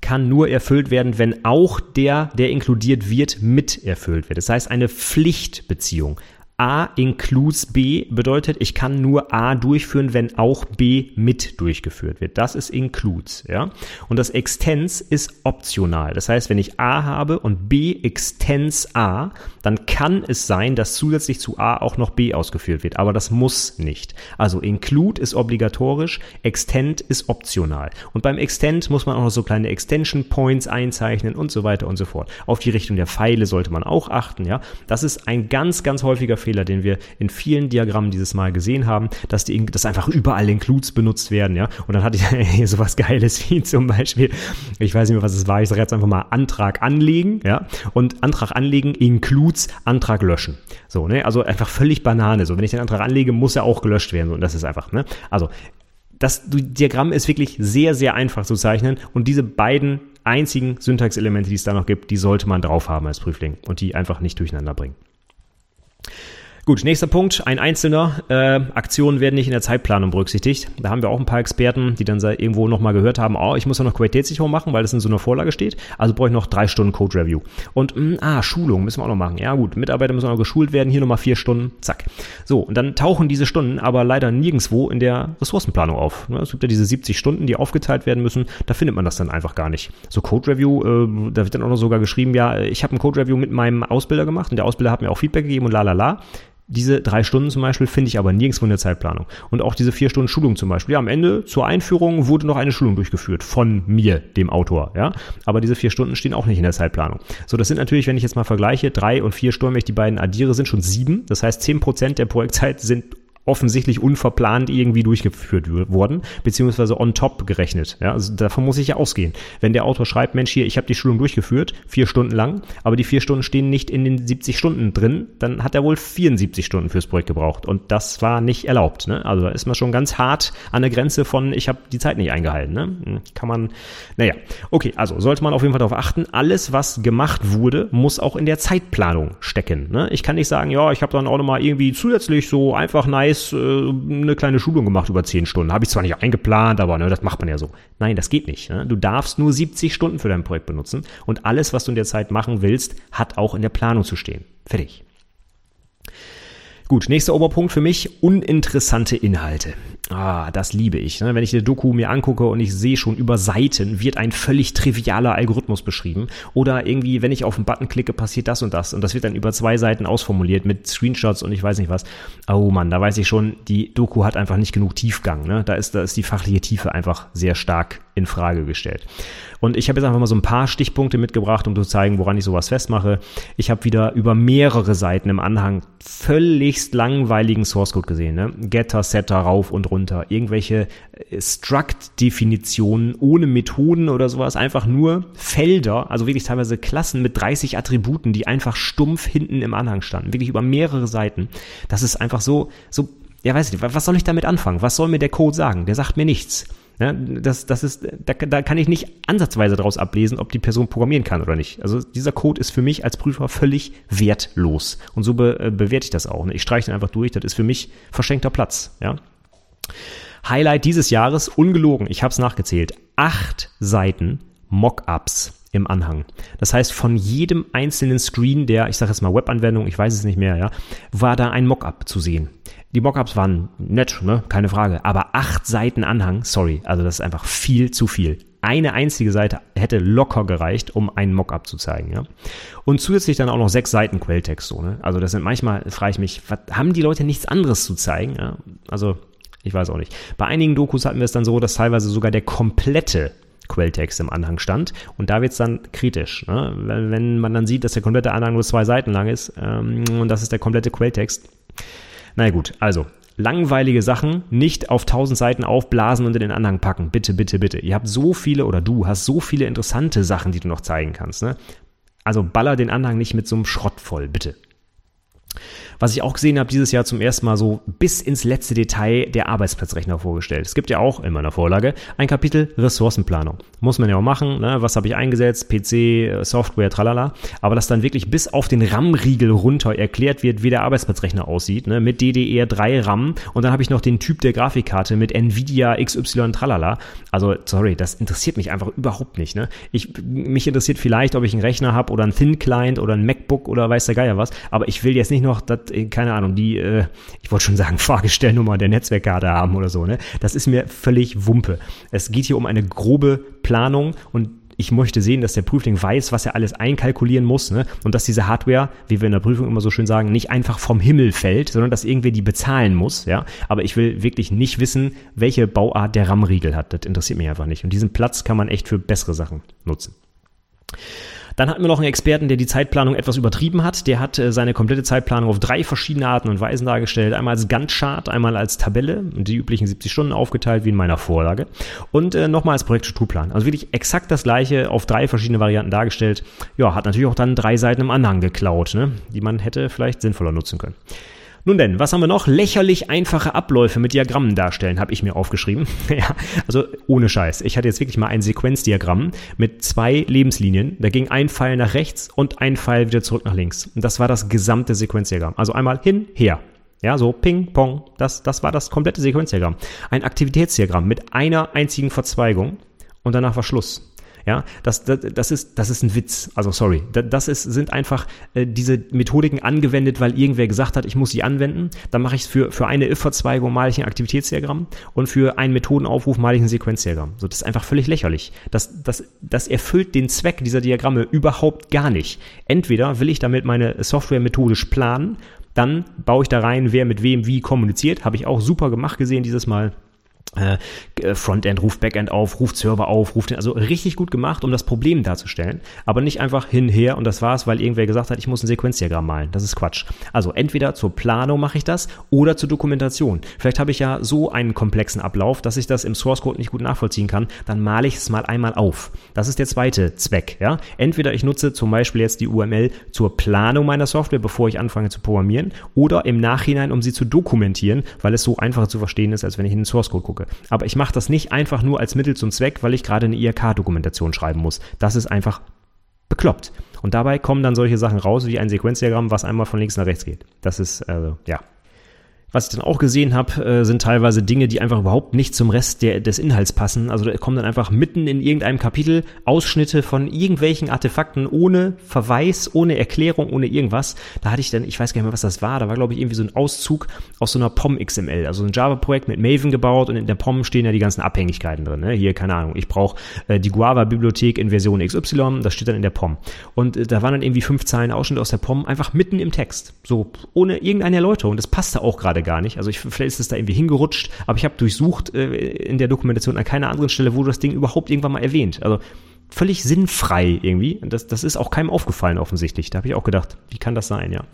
kann nur erfüllt werden, wenn auch der, der inkludiert wird, mit erfüllt wird. Das heißt, eine Pflichtbeziehung. A includes B bedeutet, ich kann nur A durchführen, wenn auch B mit durchgeführt wird. Das ist includes, ja. Und das extends ist optional. Das heißt, wenn ich A habe und B extends A, dann kann es sein, dass zusätzlich zu A auch noch B ausgeführt wird. Aber das muss nicht. Also include ist obligatorisch, extend ist optional. Und beim extend muss man auch noch so kleine Extension Points einzeichnen und so weiter und so fort. Auf die Richtung der Pfeile sollte man auch achten, ja. Das ist ein ganz, ganz häufiger Fehler, den wir in vielen Diagrammen dieses Mal gesehen haben, dass die, dass einfach überall Includes benutzt werden, ja. Und dann hatte ich hier sowas Geiles wie zum Beispiel, ich weiß nicht mehr, was es war, ich sage jetzt einfach mal Antrag anlegen, ja. Und Antrag anlegen includes Antrag löschen. So, ne, also einfach völlig Banane. So, wenn ich den Antrag anlege, muss er auch gelöscht werden. So, und das ist einfach, ne. Also, das Diagramm ist wirklich sehr, sehr einfach zu zeichnen und diese beiden einzigen Syntaxelemente, die es da noch gibt, die sollte man drauf haben als Prüfling und die einfach nicht durcheinander bringen. Gut, nächster Punkt, ein einzelner. Äh, Aktionen werden nicht in der Zeitplanung berücksichtigt. Da haben wir auch ein paar Experten, die dann irgendwo nochmal gehört haben, oh, ich muss ja noch Qualitätssicherung machen, weil das in so einer Vorlage steht. Also brauche ich noch drei Stunden Code Review. Und, mh, hm, ah, Schulung müssen wir auch noch machen. Ja gut, Mitarbeiter müssen auch noch geschult werden, hier nochmal vier Stunden, zack. So, und dann tauchen diese Stunden aber leider nirgendwo in der Ressourcenplanung auf. Ne, es gibt ja diese 70 Stunden, die aufgeteilt werden müssen. Da findet man das dann einfach gar nicht. So Code Review, äh, da wird dann auch noch sogar geschrieben, ja, ich habe ein Code Review mit meinem Ausbilder gemacht und der Ausbilder hat mir auch Feedback gegeben und la la la. Diese drei Stunden zum Beispiel finde ich aber nirgendwo in der Zeitplanung. Und auch diese vier Stunden Schulung zum Beispiel. Ja, am Ende zur Einführung wurde noch eine Schulung durchgeführt von mir, dem Autor. Ja, aber diese vier Stunden stehen auch nicht in der Zeitplanung. So, das sind natürlich, wenn ich jetzt mal vergleiche, drei und vier Stunden, wenn ich die beiden addiere, sind schon sieben. Das heißt, zehn Prozent der Projektzeit sind offensichtlich unverplant irgendwie durchgeführt worden, beziehungsweise on top gerechnet. Ja, also davon muss ich ja ausgehen. Wenn der Autor schreibt, Mensch, hier, ich habe die Schulung durchgeführt, vier Stunden lang, aber die vier Stunden stehen nicht in den 70 Stunden drin, dann hat er wohl 74 Stunden fürs Projekt gebraucht. Und das war nicht erlaubt. Ne? Also da ist man schon ganz hart an der Grenze von, ich habe die Zeit nicht eingehalten. Ne? Hm, kann man, naja. Okay, also sollte man auf jeden Fall darauf achten, alles, was gemacht wurde, muss auch in der Zeitplanung stecken. Ne? Ich kann nicht sagen, ja, ich habe dann auch nochmal irgendwie zusätzlich so einfach nice Preis äh, eine kleine Schulung gemacht über 10 Stunden. Habe ich zwar nicht eingeplant, aber ne, das macht man ja so. Nein, das geht nicht. Ne? Du darfst nur 70 Stunden für dein Projekt benutzen und alles, was du in der Zeit machen willst, hat auch in der Planung zu stehen. Fertig. Gut, nächster Oberpunkt für mich, uninteressante Inhalte. Ah, das liebe ich. Ne? Wenn ich eine Doku mir angucke und ich sehe schon über Seiten wird ein völlig trivialer Algorithmus beschrieben oder irgendwie, wenn ich auf einen Button klicke, passiert das und das und das wird dann über zwei Seiten ausformuliert mit Screenshots und ich weiß nicht was. Oh Mann, da weiß ich schon, die Doku hat einfach nicht genug Tiefgang. Ne? Da ist, da ist die fachliche Tiefe einfach sehr stark in Frage gestellt. Und ich habe jetzt einfach mal so ein paar Stichpunkte mitgebracht, um zu zeigen, woran ich sowas festmache. Ich habe wieder über mehrere Seiten im Anhang völligst langweiligen Source Code gesehen. Ne? Getter, Setter, rauf und runter. Irgendwelche äh, Struct-Definitionen ohne Methoden oder sowas. Einfach nur Felder, also wirklich teilweise Klassen mit 30 Attributen, die einfach stumpf hinten im Anhang standen. Wirklich über mehrere Seiten. Das ist einfach so, so, ja weiß ich, was soll ich damit anfangen? Was soll mir der Code sagen? Der sagt mir nichts. Ja, das, das ist, da, da kann ich nicht ansatzweise daraus ablesen, ob die Person programmieren kann oder nicht. Also dieser Code ist für mich als Prüfer völlig wertlos. Und so be, äh, bewerte ich das auch. Ne? Ich streiche den einfach durch. Das ist für mich verschenkter Platz. Ja. Highlight dieses Jahres, ungelogen, ich habe es nachgezählt, acht Seiten Mockups im Anhang. Das heißt, von jedem einzelnen Screen der, ich sage jetzt mal Webanwendung, ich weiß es nicht mehr, ja, war da ein Mockup zu sehen. Die Mockups waren nett, ne? keine Frage. Aber acht Seiten Anhang, sorry, also das ist einfach viel zu viel. Eine einzige Seite hätte locker gereicht, um einen Mockup zu zeigen. Ja? Und zusätzlich dann auch noch sechs Seiten Quelltext. So, ne? Also das sind manchmal, frage ich mich, was, haben die Leute nichts anderes zu zeigen? Ja? Also ich weiß auch nicht. Bei einigen Dokus hatten wir es dann so, dass teilweise sogar der komplette Quelltext im Anhang stand. Und da wird es dann kritisch. Ne? Wenn man dann sieht, dass der komplette Anhang nur zwei Seiten lang ist ähm, und das ist der komplette Quelltext, na gut, also langweilige Sachen nicht auf tausend Seiten aufblasen und in den Anhang packen. Bitte, bitte, bitte. Ihr habt so viele oder du hast so viele interessante Sachen, die du noch zeigen kannst. Ne? Also baller den Anhang nicht mit so einem Schrott voll, bitte. Was ich auch gesehen habe, dieses Jahr zum ersten Mal so bis ins letzte Detail der Arbeitsplatzrechner vorgestellt. Es gibt ja auch in meiner Vorlage ein Kapitel Ressourcenplanung. Muss man ja auch machen, ne? was habe ich eingesetzt, PC, Software, tralala. Aber dass dann wirklich bis auf den RAM-Riegel runter erklärt wird, wie der Arbeitsplatzrechner aussieht, ne? mit DDR3 RAM und dann habe ich noch den Typ der Grafikkarte mit Nvidia XY tralala. Also, sorry, das interessiert mich einfach überhaupt nicht. Ne? Ich, mich interessiert vielleicht, ob ich einen Rechner habe oder einen Thin Client oder ein MacBook oder weiß der Geier was, aber ich will jetzt nicht noch das äh, keine Ahnung, die, äh, ich wollte schon sagen, Fahrgestellnummer der Netzwerkkarte haben oder so, ne? Das ist mir völlig Wumpe. Es geht hier um eine grobe Planung und ich möchte sehen, dass der Prüfling weiß, was er alles einkalkulieren muss, ne? Und dass diese Hardware, wie wir in der Prüfung immer so schön sagen, nicht einfach vom Himmel fällt, sondern dass irgendwer die bezahlen muss, ja? Aber ich will wirklich nicht wissen, welche Bauart der RAM-Riegel hat. Das interessiert mich einfach nicht. Und diesen Platz kann man echt für bessere Sachen nutzen. Dann hatten wir noch einen Experten, der die Zeitplanung etwas übertrieben hat. Der hat äh, seine komplette Zeitplanung auf drei verschiedene Arten und Weisen dargestellt. Einmal als Gantt-Chart, einmal als Tabelle, die üblichen 70 Stunden aufgeteilt wie in meiner Vorlage und äh, nochmal als Projektstrukturplan. Also wirklich exakt das gleiche auf drei verschiedene Varianten dargestellt. Ja, hat natürlich auch dann drei Seiten im Anhang geklaut, ne? die man hätte vielleicht sinnvoller nutzen können. Nun denn, was haben wir noch? Lächerlich einfache Abläufe mit Diagrammen darstellen, habe ich mir aufgeschrieben. ja, also ohne Scheiß. Ich hatte jetzt wirklich mal ein Sequenzdiagramm mit zwei Lebenslinien. Da ging ein Pfeil nach rechts und ein Pfeil wieder zurück nach links. Und das war das gesamte Sequenzdiagramm. Also einmal hin, her. Ja, so Ping, Pong. Das, das war das komplette Sequenzdiagramm. Ein Aktivitätsdiagramm mit einer einzigen Verzweigung und danach war Schluss. Ja, das, das, das, ist, das ist ein Witz. Also sorry. Das ist, sind einfach äh, diese Methodiken angewendet, weil irgendwer gesagt hat, ich muss sie anwenden. Dann mache ich es für, für eine if-Verzweigung mal ich ein Aktivitätsdiagramm und für einen Methodenaufruf mal ich ein Sequenzdiagramm. So, das ist einfach völlig lächerlich. Das, das, das erfüllt den Zweck dieser Diagramme überhaupt gar nicht. Entweder will ich damit meine Software methodisch planen, dann baue ich da rein, wer mit wem wie kommuniziert. Habe ich auch super gemacht gesehen dieses Mal. Äh, Frontend ruft Backend auf, ruft Server auf, ruft den, also richtig gut gemacht, um das Problem darzustellen, aber nicht einfach hinher und das war's, weil irgendwer gesagt hat, ich muss ein Sequenzdiagramm malen. Das ist Quatsch. Also entweder zur Planung mache ich das oder zur Dokumentation. Vielleicht habe ich ja so einen komplexen Ablauf, dass ich das im Source Code nicht gut nachvollziehen kann, dann male ich es mal einmal auf. Das ist der zweite Zweck, ja. Entweder ich nutze zum Beispiel jetzt die UML zur Planung meiner Software, bevor ich anfange zu programmieren, oder im Nachhinein, um sie zu dokumentieren, weil es so einfacher zu verstehen ist, als wenn ich in den Source Code gucke. Aber ich mache das nicht einfach nur als Mittel zum Zweck, weil ich gerade eine IRK-Dokumentation schreiben muss. Das ist einfach bekloppt. Und dabei kommen dann solche Sachen raus wie ein Sequenzdiagramm, was einmal von links nach rechts geht. Das ist, also, ja, was ich dann auch gesehen habe, äh, sind teilweise Dinge, die einfach überhaupt nicht zum Rest der, des Inhalts passen. Also da kommen dann einfach mitten in irgendeinem Kapitel Ausschnitte von irgendwelchen Artefakten ohne Verweis, ohne Erklärung, ohne irgendwas. Da hatte ich dann, ich weiß gar nicht mehr, was das war. Da war, glaube ich, irgendwie so ein Auszug aus so einer POM XML, also ein Java-Projekt mit Maven gebaut und in der POM stehen ja die ganzen Abhängigkeiten drin. Ne? Hier, keine Ahnung, ich brauche äh, die Guava-Bibliothek in Version XY, das steht dann in der POM. Und äh, da waren dann irgendwie fünf Zeilen Ausschnitte aus der POM einfach mitten im Text. So, ohne irgendeine Erläuterung. Das passte auch gerade gerade gar nicht. Also ich, vielleicht ist es da irgendwie hingerutscht, aber ich habe durchsucht äh, in der Dokumentation an keiner anderen Stelle, wo das Ding überhaupt irgendwann mal erwähnt. Also völlig sinnfrei irgendwie. Das, das ist auch keinem aufgefallen offensichtlich. Da habe ich auch gedacht, wie kann das sein, ja.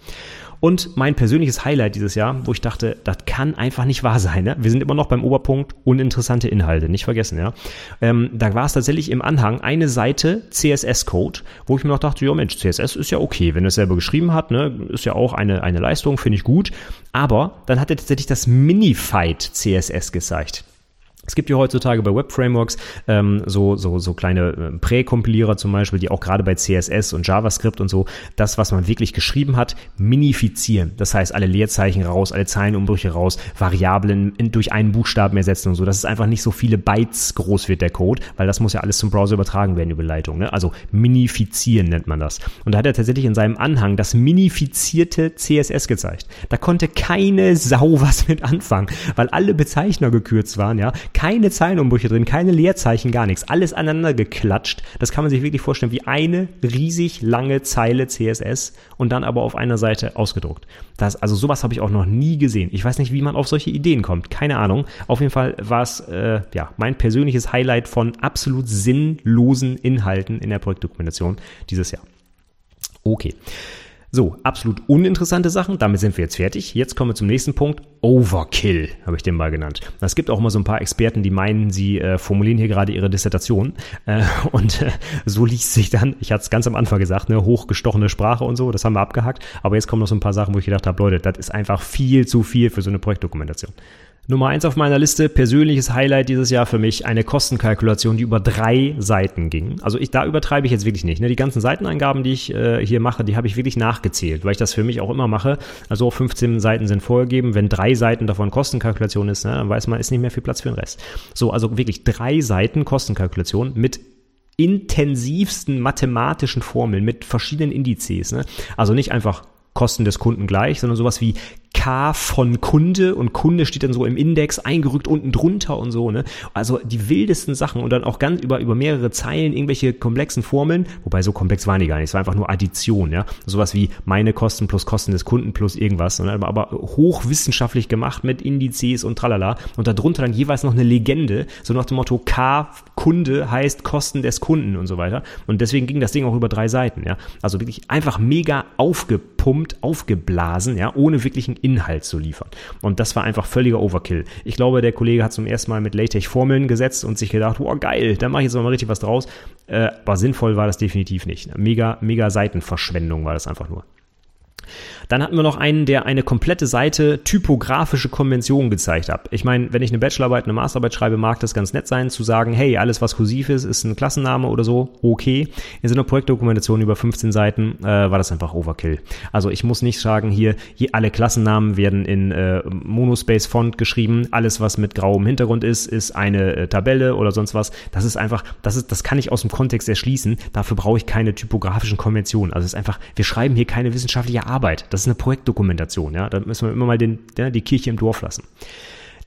Und mein persönliches Highlight dieses Jahr, wo ich dachte, das kann einfach nicht wahr sein. Ne? Wir sind immer noch beim Oberpunkt uninteressante Inhalte, nicht vergessen. Ja, ähm, Da war es tatsächlich im Anhang eine Seite CSS-Code, wo ich mir noch dachte, ja Mensch, CSS ist ja okay, wenn er es selber geschrieben hat, ne? ist ja auch eine, eine Leistung, finde ich gut. Aber dann hat er tatsächlich das Minified CSS gezeigt. Es gibt ja heutzutage bei Web-Frameworks ähm, so, so, so kleine äh, Präkompilierer zum Beispiel, die auch gerade bei CSS und JavaScript und so das, was man wirklich geschrieben hat, minifizieren. Das heißt, alle Leerzeichen raus, alle Zeilenumbrüche raus, Variablen in, durch einen Buchstaben ersetzen und so, dass es einfach nicht so viele Bytes groß wird, der Code, weil das muss ja alles zum Browser übertragen werden über Leitung. Ne? Also minifizieren nennt man das. Und da hat er tatsächlich in seinem Anhang das minifizierte CSS gezeigt. Da konnte keine Sau was mit anfangen, weil alle Bezeichner gekürzt waren, ja keine Zeilenumbrüche drin, keine Leerzeichen, gar nichts. Alles aneinander geklatscht. Das kann man sich wirklich vorstellen wie eine riesig lange Zeile CSS und dann aber auf einer Seite ausgedruckt. Das, also sowas habe ich auch noch nie gesehen. Ich weiß nicht, wie man auf solche Ideen kommt. Keine Ahnung. Auf jeden Fall war es äh, ja, mein persönliches Highlight von absolut sinnlosen Inhalten in der Projektdokumentation dieses Jahr. Okay. So, absolut uninteressante Sachen. Damit sind wir jetzt fertig. Jetzt kommen wir zum nächsten Punkt. Overkill, habe ich den mal genannt. Es gibt auch mal so ein paar Experten, die meinen, sie äh, formulieren hier gerade ihre Dissertation. Äh, und äh, so liest sich dann, ich hatte es ganz am Anfang gesagt, ne, hochgestochene Sprache und so, das haben wir abgehakt. Aber jetzt kommen noch so ein paar Sachen, wo ich gedacht habe, Leute, das ist einfach viel zu viel für so eine Projektdokumentation. Nummer eins auf meiner Liste, persönliches Highlight dieses Jahr für mich, eine Kostenkalkulation, die über drei Seiten ging. Also ich, da übertreibe ich jetzt wirklich nicht. Ne? Die ganzen Seitenangaben, die ich äh, hier mache, die habe ich wirklich nachgezählt, weil ich das für mich auch immer mache. Also 15 Seiten sind vorgegeben. Wenn drei Seiten davon Kostenkalkulation ist, ne, dann weiß man, ist nicht mehr viel Platz für den Rest. So, also wirklich drei Seiten Kostenkalkulation mit intensivsten mathematischen Formeln, mit verschiedenen Indizes. Ne? Also nicht einfach Kosten des Kunden gleich, sondern sowas wie K von Kunde und Kunde steht dann so im Index eingerückt unten drunter und so, ne? Also die wildesten Sachen und dann auch ganz über, über mehrere Zeilen irgendwelche komplexen Formeln, wobei so komplex waren die gar nicht, es war einfach nur Addition, ja? Sowas wie meine Kosten plus Kosten des Kunden plus irgendwas, ne? aber, aber hochwissenschaftlich gemacht mit Indizes und tralala und darunter dann jeweils noch eine Legende, so nach dem Motto K Kunde heißt Kosten des Kunden und so weiter und deswegen ging das Ding auch über drei Seiten, ja? Also wirklich einfach mega aufgepumpt, aufgeblasen, ja? Ohne wirklichen Inhalt zu liefern. Und das war einfach völliger Overkill. Ich glaube, der Kollege hat zum ersten Mal mit LaTeX Formeln gesetzt und sich gedacht, wow, geil, da mache ich jetzt mal richtig was draus. Äh, aber sinnvoll war das definitiv nicht. Mega, mega Seitenverschwendung war das einfach nur. Dann hatten wir noch einen, der eine komplette Seite typografische Konventionen gezeigt hat. Ich meine, wenn ich eine Bachelorarbeit, eine Masterarbeit schreibe, mag das ganz nett sein, zu sagen, hey, alles was kursiv ist, ist ein Klassenname oder so, okay. In so einer Projektdokumentation über 15 Seiten äh, war das einfach Overkill. Also ich muss nicht sagen, hier, hier alle Klassennamen werden in äh, Monospace Font geschrieben, alles was mit grauem Hintergrund ist, ist eine äh, Tabelle oder sonst was. Das ist einfach, das ist, das kann ich aus dem Kontext erschließen. Dafür brauche ich keine typografischen Konventionen. Also es ist einfach, wir schreiben hier keine wissenschaftliche Arbeit. Das ist eine Projektdokumentation, ja. Da müssen wir immer mal den, ja, die Kirche im Dorf lassen.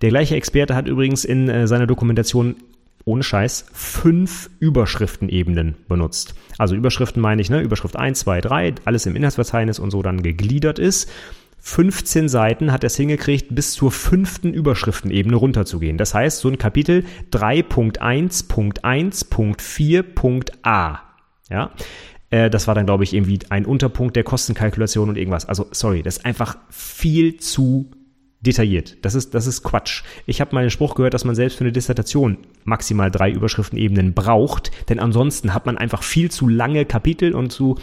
Der gleiche Experte hat übrigens in äh, seiner Dokumentation ohne Scheiß fünf Überschriftenebenen benutzt. Also Überschriften meine ich, ne, Überschrift 1, 2, 3, alles im Inhaltsverzeichnis und so dann gegliedert ist. 15 Seiten hat er es hingekriegt, bis zur fünften Überschriftenebene runterzugehen. Das heißt, so ein Kapitel 3.1.1.4.a. Ja, äh, das war dann, glaube ich, irgendwie ein Unterpunkt der Kostenkalkulation und irgendwas. Also, sorry, das ist einfach viel zu detailliert. Das ist, das ist Quatsch. Ich habe mal einen Spruch gehört, dass man selbst für eine Dissertation maximal drei Überschriftenebenen braucht, denn ansonsten hat man einfach viel zu lange Kapitel und zu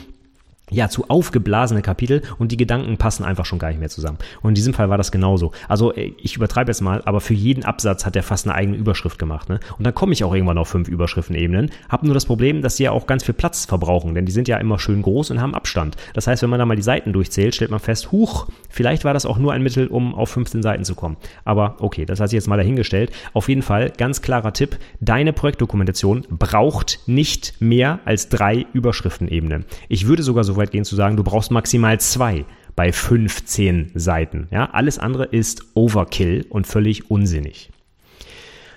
ja, zu aufgeblasene Kapitel und die Gedanken passen einfach schon gar nicht mehr zusammen. Und in diesem Fall war das genauso. Also äh, ich übertreibe jetzt mal, aber für jeden Absatz hat er fast eine eigene Überschrift gemacht. Ne? Und dann komme ich auch irgendwann auf fünf Überschriftenebenen. Hab nur das Problem, dass die ja auch ganz viel Platz verbrauchen, denn die sind ja immer schön groß und haben Abstand. Das heißt, wenn man da mal die Seiten durchzählt, stellt man fest, huch, vielleicht war das auch nur ein Mittel, um auf 15 Seiten zu kommen. Aber okay, das hat sich jetzt mal dahingestellt. Auf jeden Fall, ganz klarer Tipp, deine Projektdokumentation braucht nicht mehr als drei Überschriftenebenen. Ich würde sogar so weit gehen zu sagen, du brauchst maximal zwei bei 15 Seiten. Ja, alles andere ist Overkill und völlig unsinnig.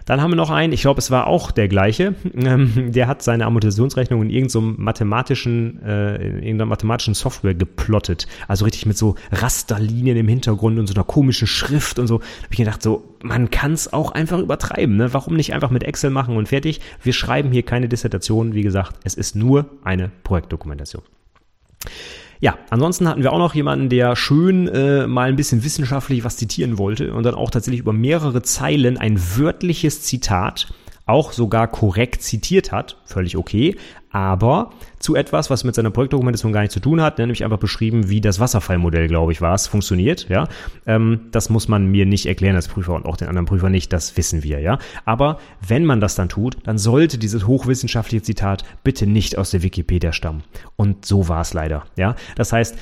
Dann haben wir noch einen, ich glaube, es war auch der gleiche, ähm, der hat seine Amortisationsrechnung in irgendeinem mathematischen, äh, in irgendeiner mathematischen Software geplottet. Also richtig mit so Rasterlinien im Hintergrund und so einer komischen Schrift und so. Da habe ich gedacht, so, man kann es auch einfach übertreiben. Ne? Warum nicht einfach mit Excel machen und fertig? Wir schreiben hier keine Dissertation, wie gesagt, es ist nur eine Projektdokumentation. Ja, ansonsten hatten wir auch noch jemanden, der schön äh, mal ein bisschen wissenschaftlich was zitieren wollte und dann auch tatsächlich über mehrere Zeilen ein wörtliches Zitat auch sogar korrekt zitiert hat, völlig okay, aber zu etwas, was mit seiner Projektdokumentation gar nichts zu tun hat, nämlich einfach beschrieben, wie das Wasserfallmodell, glaube ich, war es, funktioniert, ja. Ähm, das muss man mir nicht erklären als Prüfer und auch den anderen Prüfer nicht, das wissen wir, ja. Aber wenn man das dann tut, dann sollte dieses hochwissenschaftliche Zitat bitte nicht aus der Wikipedia stammen. Und so war es leider, ja. Das heißt,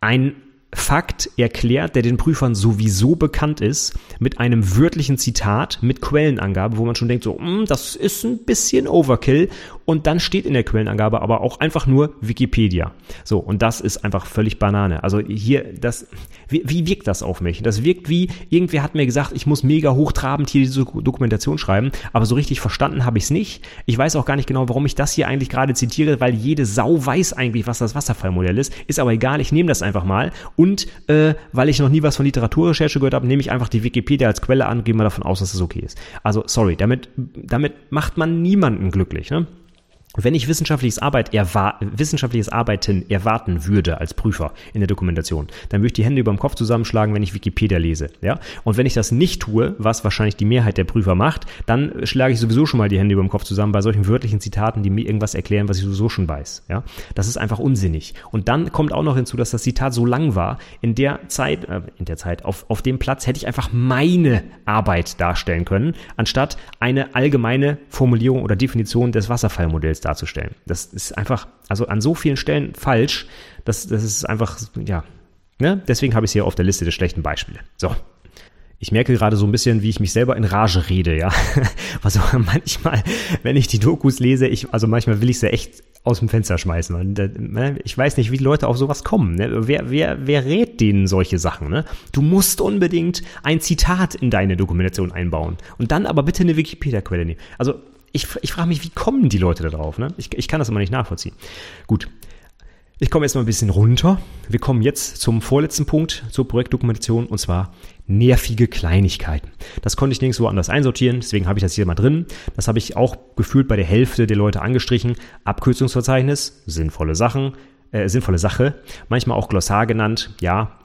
ein Fakt erklärt, der den Prüfern sowieso bekannt ist, mit einem wörtlichen Zitat, mit Quellenangabe, wo man schon denkt, so, mm, das ist ein bisschen Overkill. Und dann steht in der Quellenangabe aber auch einfach nur Wikipedia. So, und das ist einfach völlig Banane. Also hier, das, wie, wie wirkt das auf mich? Das wirkt wie, irgendwer hat mir gesagt, ich muss mega hochtrabend hier diese Dokumentation schreiben, aber so richtig verstanden habe ich es nicht. Ich weiß auch gar nicht genau, warum ich das hier eigentlich gerade zitiere, weil jede Sau weiß eigentlich, was das Wasserfallmodell ist. Ist aber egal, ich nehme das einfach mal und äh, weil ich noch nie was von Literaturrecherche gehört habe, nehme ich einfach die Wikipedia als Quelle an gehe mal davon aus, dass das okay ist. Also sorry, damit, damit macht man niemanden glücklich. Ne? Wenn ich wissenschaftliches, Arbeit wissenschaftliches Arbeiten erwarten würde als Prüfer in der Dokumentation, dann würde ich die Hände über dem Kopf zusammenschlagen, wenn ich Wikipedia lese. Ja? Und wenn ich das nicht tue, was wahrscheinlich die Mehrheit der Prüfer macht, dann schlage ich sowieso schon mal die Hände über dem Kopf zusammen bei solchen wörtlichen Zitaten, die mir irgendwas erklären, was ich sowieso schon weiß. Ja? Das ist einfach unsinnig. Und dann kommt auch noch hinzu, dass das Zitat so lang war. In der Zeit, äh, in der Zeit, auf, auf dem Platz hätte ich einfach meine Arbeit darstellen können, anstatt eine allgemeine Formulierung oder Definition des Wasserfallmodells darzustellen. Das ist einfach, also an so vielen Stellen falsch. Das, das ist einfach, ja. Ne? Deswegen habe ich es hier auf der Liste der schlechten Beispiele. So. Ich merke gerade so ein bisschen, wie ich mich selber in Rage rede, ja. Also manchmal, wenn ich die Dokus lese, ich, also manchmal will ich sie echt aus dem Fenster schmeißen. Und, ne, ich weiß nicht, wie die Leute auf sowas kommen. Ne? Wer, wer, wer rät denen solche Sachen? Ne? Du musst unbedingt ein Zitat in deine Dokumentation einbauen. Und dann aber bitte eine Wikipedia-Quelle nehmen. Also ich, ich frage mich, wie kommen die Leute da drauf? Ne? Ich, ich kann das immer nicht nachvollziehen. Gut. Ich komme jetzt mal ein bisschen runter. Wir kommen jetzt zum vorletzten Punkt zur Projektdokumentation und zwar nervige Kleinigkeiten. Das konnte ich nirgendwo anders einsortieren, deswegen habe ich das hier mal drin. Das habe ich auch gefühlt bei der Hälfte der Leute angestrichen. Abkürzungsverzeichnis, sinnvolle Sachen, äh, sinnvolle Sache, manchmal auch Glossar genannt. Ja,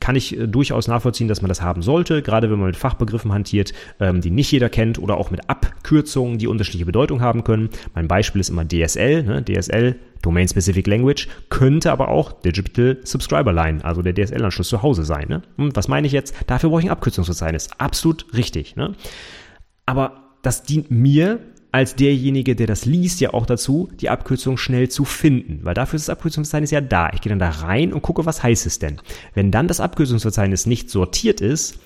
kann ich äh, durchaus nachvollziehen, dass man das haben sollte, gerade wenn man mit Fachbegriffen hantiert, ähm, die nicht jeder kennt oder auch mit Abkürzungen, die unterschiedliche Bedeutung haben können. Mein Beispiel ist immer DSL, ne? DSL, Domain Specific Language, könnte aber auch Digital Subscriber Line, also der DSL-Anschluss zu Hause sein. Ne? Und was meine ich jetzt? Dafür brauche ich ein Abkürzungsverzeichnis. Absolut richtig. Ne? Aber das dient mir als derjenige, der das liest, ja auch dazu, die Abkürzung schnell zu finden. Weil dafür ist das Abkürzungsverzeichnis ja da. Ich gehe dann da rein und gucke, was heißt es denn. Wenn dann das Abkürzungsverzeichnis nicht sortiert ist,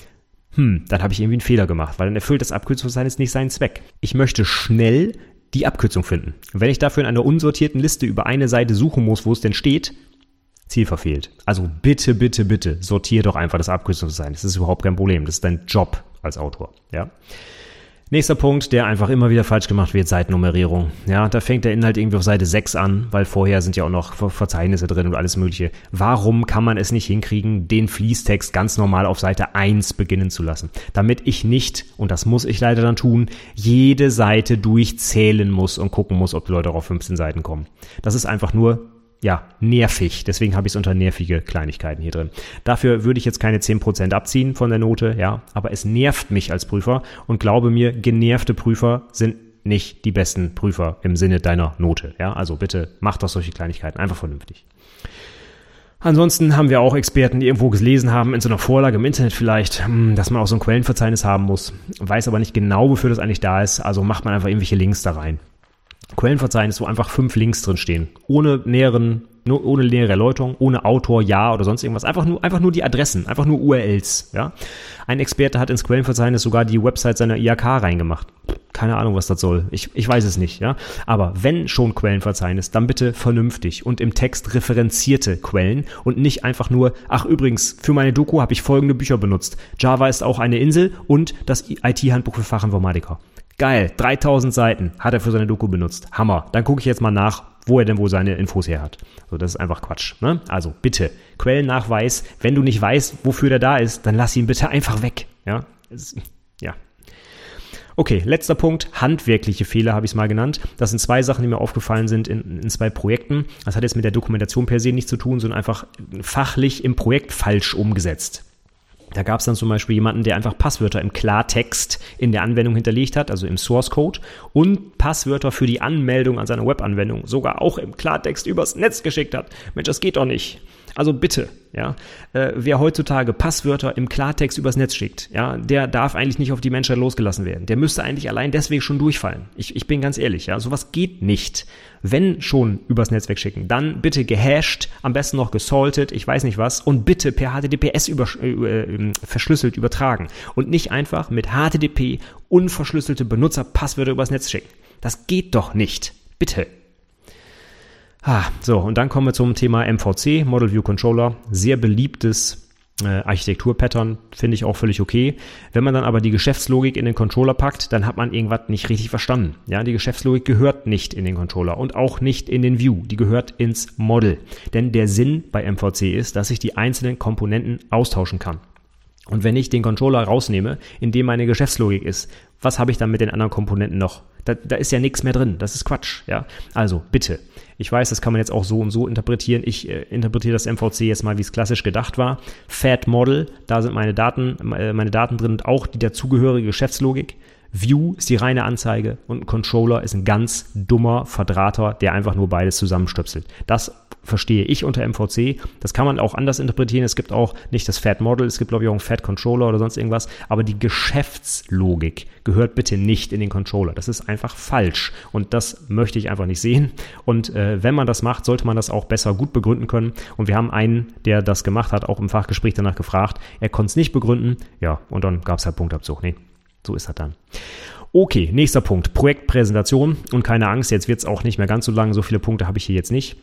hm, dann habe ich irgendwie einen Fehler gemacht, weil dann erfüllt das Abkürzungsverzeichnis nicht seinen Zweck. Ich möchte schnell die Abkürzung finden. wenn ich dafür in einer unsortierten Liste über eine Seite suchen muss, wo es denn steht, Ziel verfehlt. Also bitte, bitte, bitte, sortiere doch einfach das Abkürzungsverzeichnis. Das ist überhaupt kein Problem. Das ist dein Job als Autor. Ja. Nächster Punkt, der einfach immer wieder falsch gemacht wird, Seitennummerierung. Ja, da fängt der Inhalt irgendwie auf Seite 6 an, weil vorher sind ja auch noch Verzeichnisse drin und alles mögliche. Warum kann man es nicht hinkriegen, den Fließtext ganz normal auf Seite 1 beginnen zu lassen? Damit ich nicht, und das muss ich leider dann tun, jede Seite durchzählen muss und gucken muss, ob die Leute auf 15 Seiten kommen. Das ist einfach nur ja, nervig. Deswegen habe ich es unter nervige Kleinigkeiten hier drin. Dafür würde ich jetzt keine 10% abziehen von der Note, ja, aber es nervt mich als Prüfer und glaube mir, genervte Prüfer sind nicht die besten Prüfer im Sinne deiner Note, ja. Also bitte mach doch solche Kleinigkeiten einfach vernünftig. Ansonsten haben wir auch Experten, die irgendwo gelesen haben, in so einer Vorlage im Internet vielleicht, hm, dass man auch so ein Quellenverzeichnis haben muss, weiß aber nicht genau, wofür das eigentlich da ist, also macht man einfach irgendwelche Links da rein. Quellenverzeichnis, wo einfach fünf Links drin stehen. Ohne näheren, nur ohne nähere Erläuterung, ohne Autor, ja oder sonst irgendwas. Einfach nur, einfach nur die Adressen, einfach nur URLs, ja. Ein Experte hat ins Quellenverzeichnis sogar die Website seiner IAK reingemacht. Keine Ahnung, was das soll. Ich, ich weiß es nicht, ja. Aber wenn schon Quellenverzeichnis, dann bitte vernünftig und im Text referenzierte Quellen und nicht einfach nur, ach übrigens, für meine Doku habe ich folgende Bücher benutzt. Java ist auch eine Insel und das IT-Handbuch für Fachinformatiker. Geil, 3000 Seiten hat er für seine Doku benutzt. Hammer. Dann gucke ich jetzt mal nach, wo er denn wohl seine Infos her hat. So, das ist einfach Quatsch. Ne? Also bitte, Quellennachweis, wenn du nicht weißt, wofür der da ist, dann lass ihn bitte einfach weg. Ja, es, ja. Okay, letzter Punkt, handwerkliche Fehler habe ich es mal genannt. Das sind zwei Sachen, die mir aufgefallen sind in, in zwei Projekten. Das hat jetzt mit der Dokumentation per se nichts zu tun, sondern einfach fachlich im Projekt falsch umgesetzt. Da gab es dann zum Beispiel jemanden, der einfach Passwörter im Klartext in der Anwendung hinterlegt hat, also im Source Code, und Passwörter für die Anmeldung an seiner Webanwendung sogar auch im Klartext übers Netz geschickt hat. Mensch, das geht doch nicht. Also bitte, ja, äh, wer heutzutage Passwörter im Klartext übers Netz schickt, ja, der darf eigentlich nicht auf die Menschheit losgelassen werden. Der müsste eigentlich allein deswegen schon durchfallen. Ich, ich bin ganz ehrlich, ja, sowas geht nicht. Wenn schon übers Netzwerk schicken, dann bitte gehasht, am besten noch gesaltet, ich weiß nicht was, und bitte per HTTPS über, äh, äh, verschlüsselt übertragen und nicht einfach mit HTTP unverschlüsselte Benutzerpasswörter übers Netz schicken. Das geht doch nicht. Bitte. Ah, so, und dann kommen wir zum Thema MVC, Model View Controller. Sehr beliebtes äh, Architektur-Pattern, finde ich auch völlig okay. Wenn man dann aber die Geschäftslogik in den Controller packt, dann hat man irgendwas nicht richtig verstanden. Ja, die Geschäftslogik gehört nicht in den Controller und auch nicht in den View. Die gehört ins Model. Denn der Sinn bei MVC ist, dass ich die einzelnen Komponenten austauschen kann. Und wenn ich den Controller rausnehme, in dem meine Geschäftslogik ist, was habe ich dann mit den anderen Komponenten noch? Da, da ist ja nichts mehr drin. Das ist Quatsch. Ja, also bitte. Ich weiß, das kann man jetzt auch so und so interpretieren. Ich äh, interpretiere das MVC jetzt mal, wie es klassisch gedacht war. Fat Model, da sind meine Daten, äh, meine Daten drin und auch die dazugehörige Geschäftslogik. View ist die reine Anzeige und ein Controller ist ein ganz dummer Verdrahter, der einfach nur beides zusammenstöpselt. Das verstehe ich unter MVC. Das kann man auch anders interpretieren. Es gibt auch nicht das Fat Model, es gibt glaube ich auch einen Fat Controller oder sonst irgendwas. Aber die Geschäftslogik gehört bitte nicht in den Controller. Das ist einfach falsch und das möchte ich einfach nicht sehen. Und äh, wenn man das macht, sollte man das auch besser gut begründen können. Und wir haben einen, der das gemacht hat, auch im Fachgespräch danach gefragt. Er konnte es nicht begründen. Ja, und dann gab es halt Punktabzug. Nee, so ist das dann. Okay, nächster Punkt. Projektpräsentation. Und keine Angst, jetzt wird es auch nicht mehr ganz so lang. So viele Punkte habe ich hier jetzt nicht.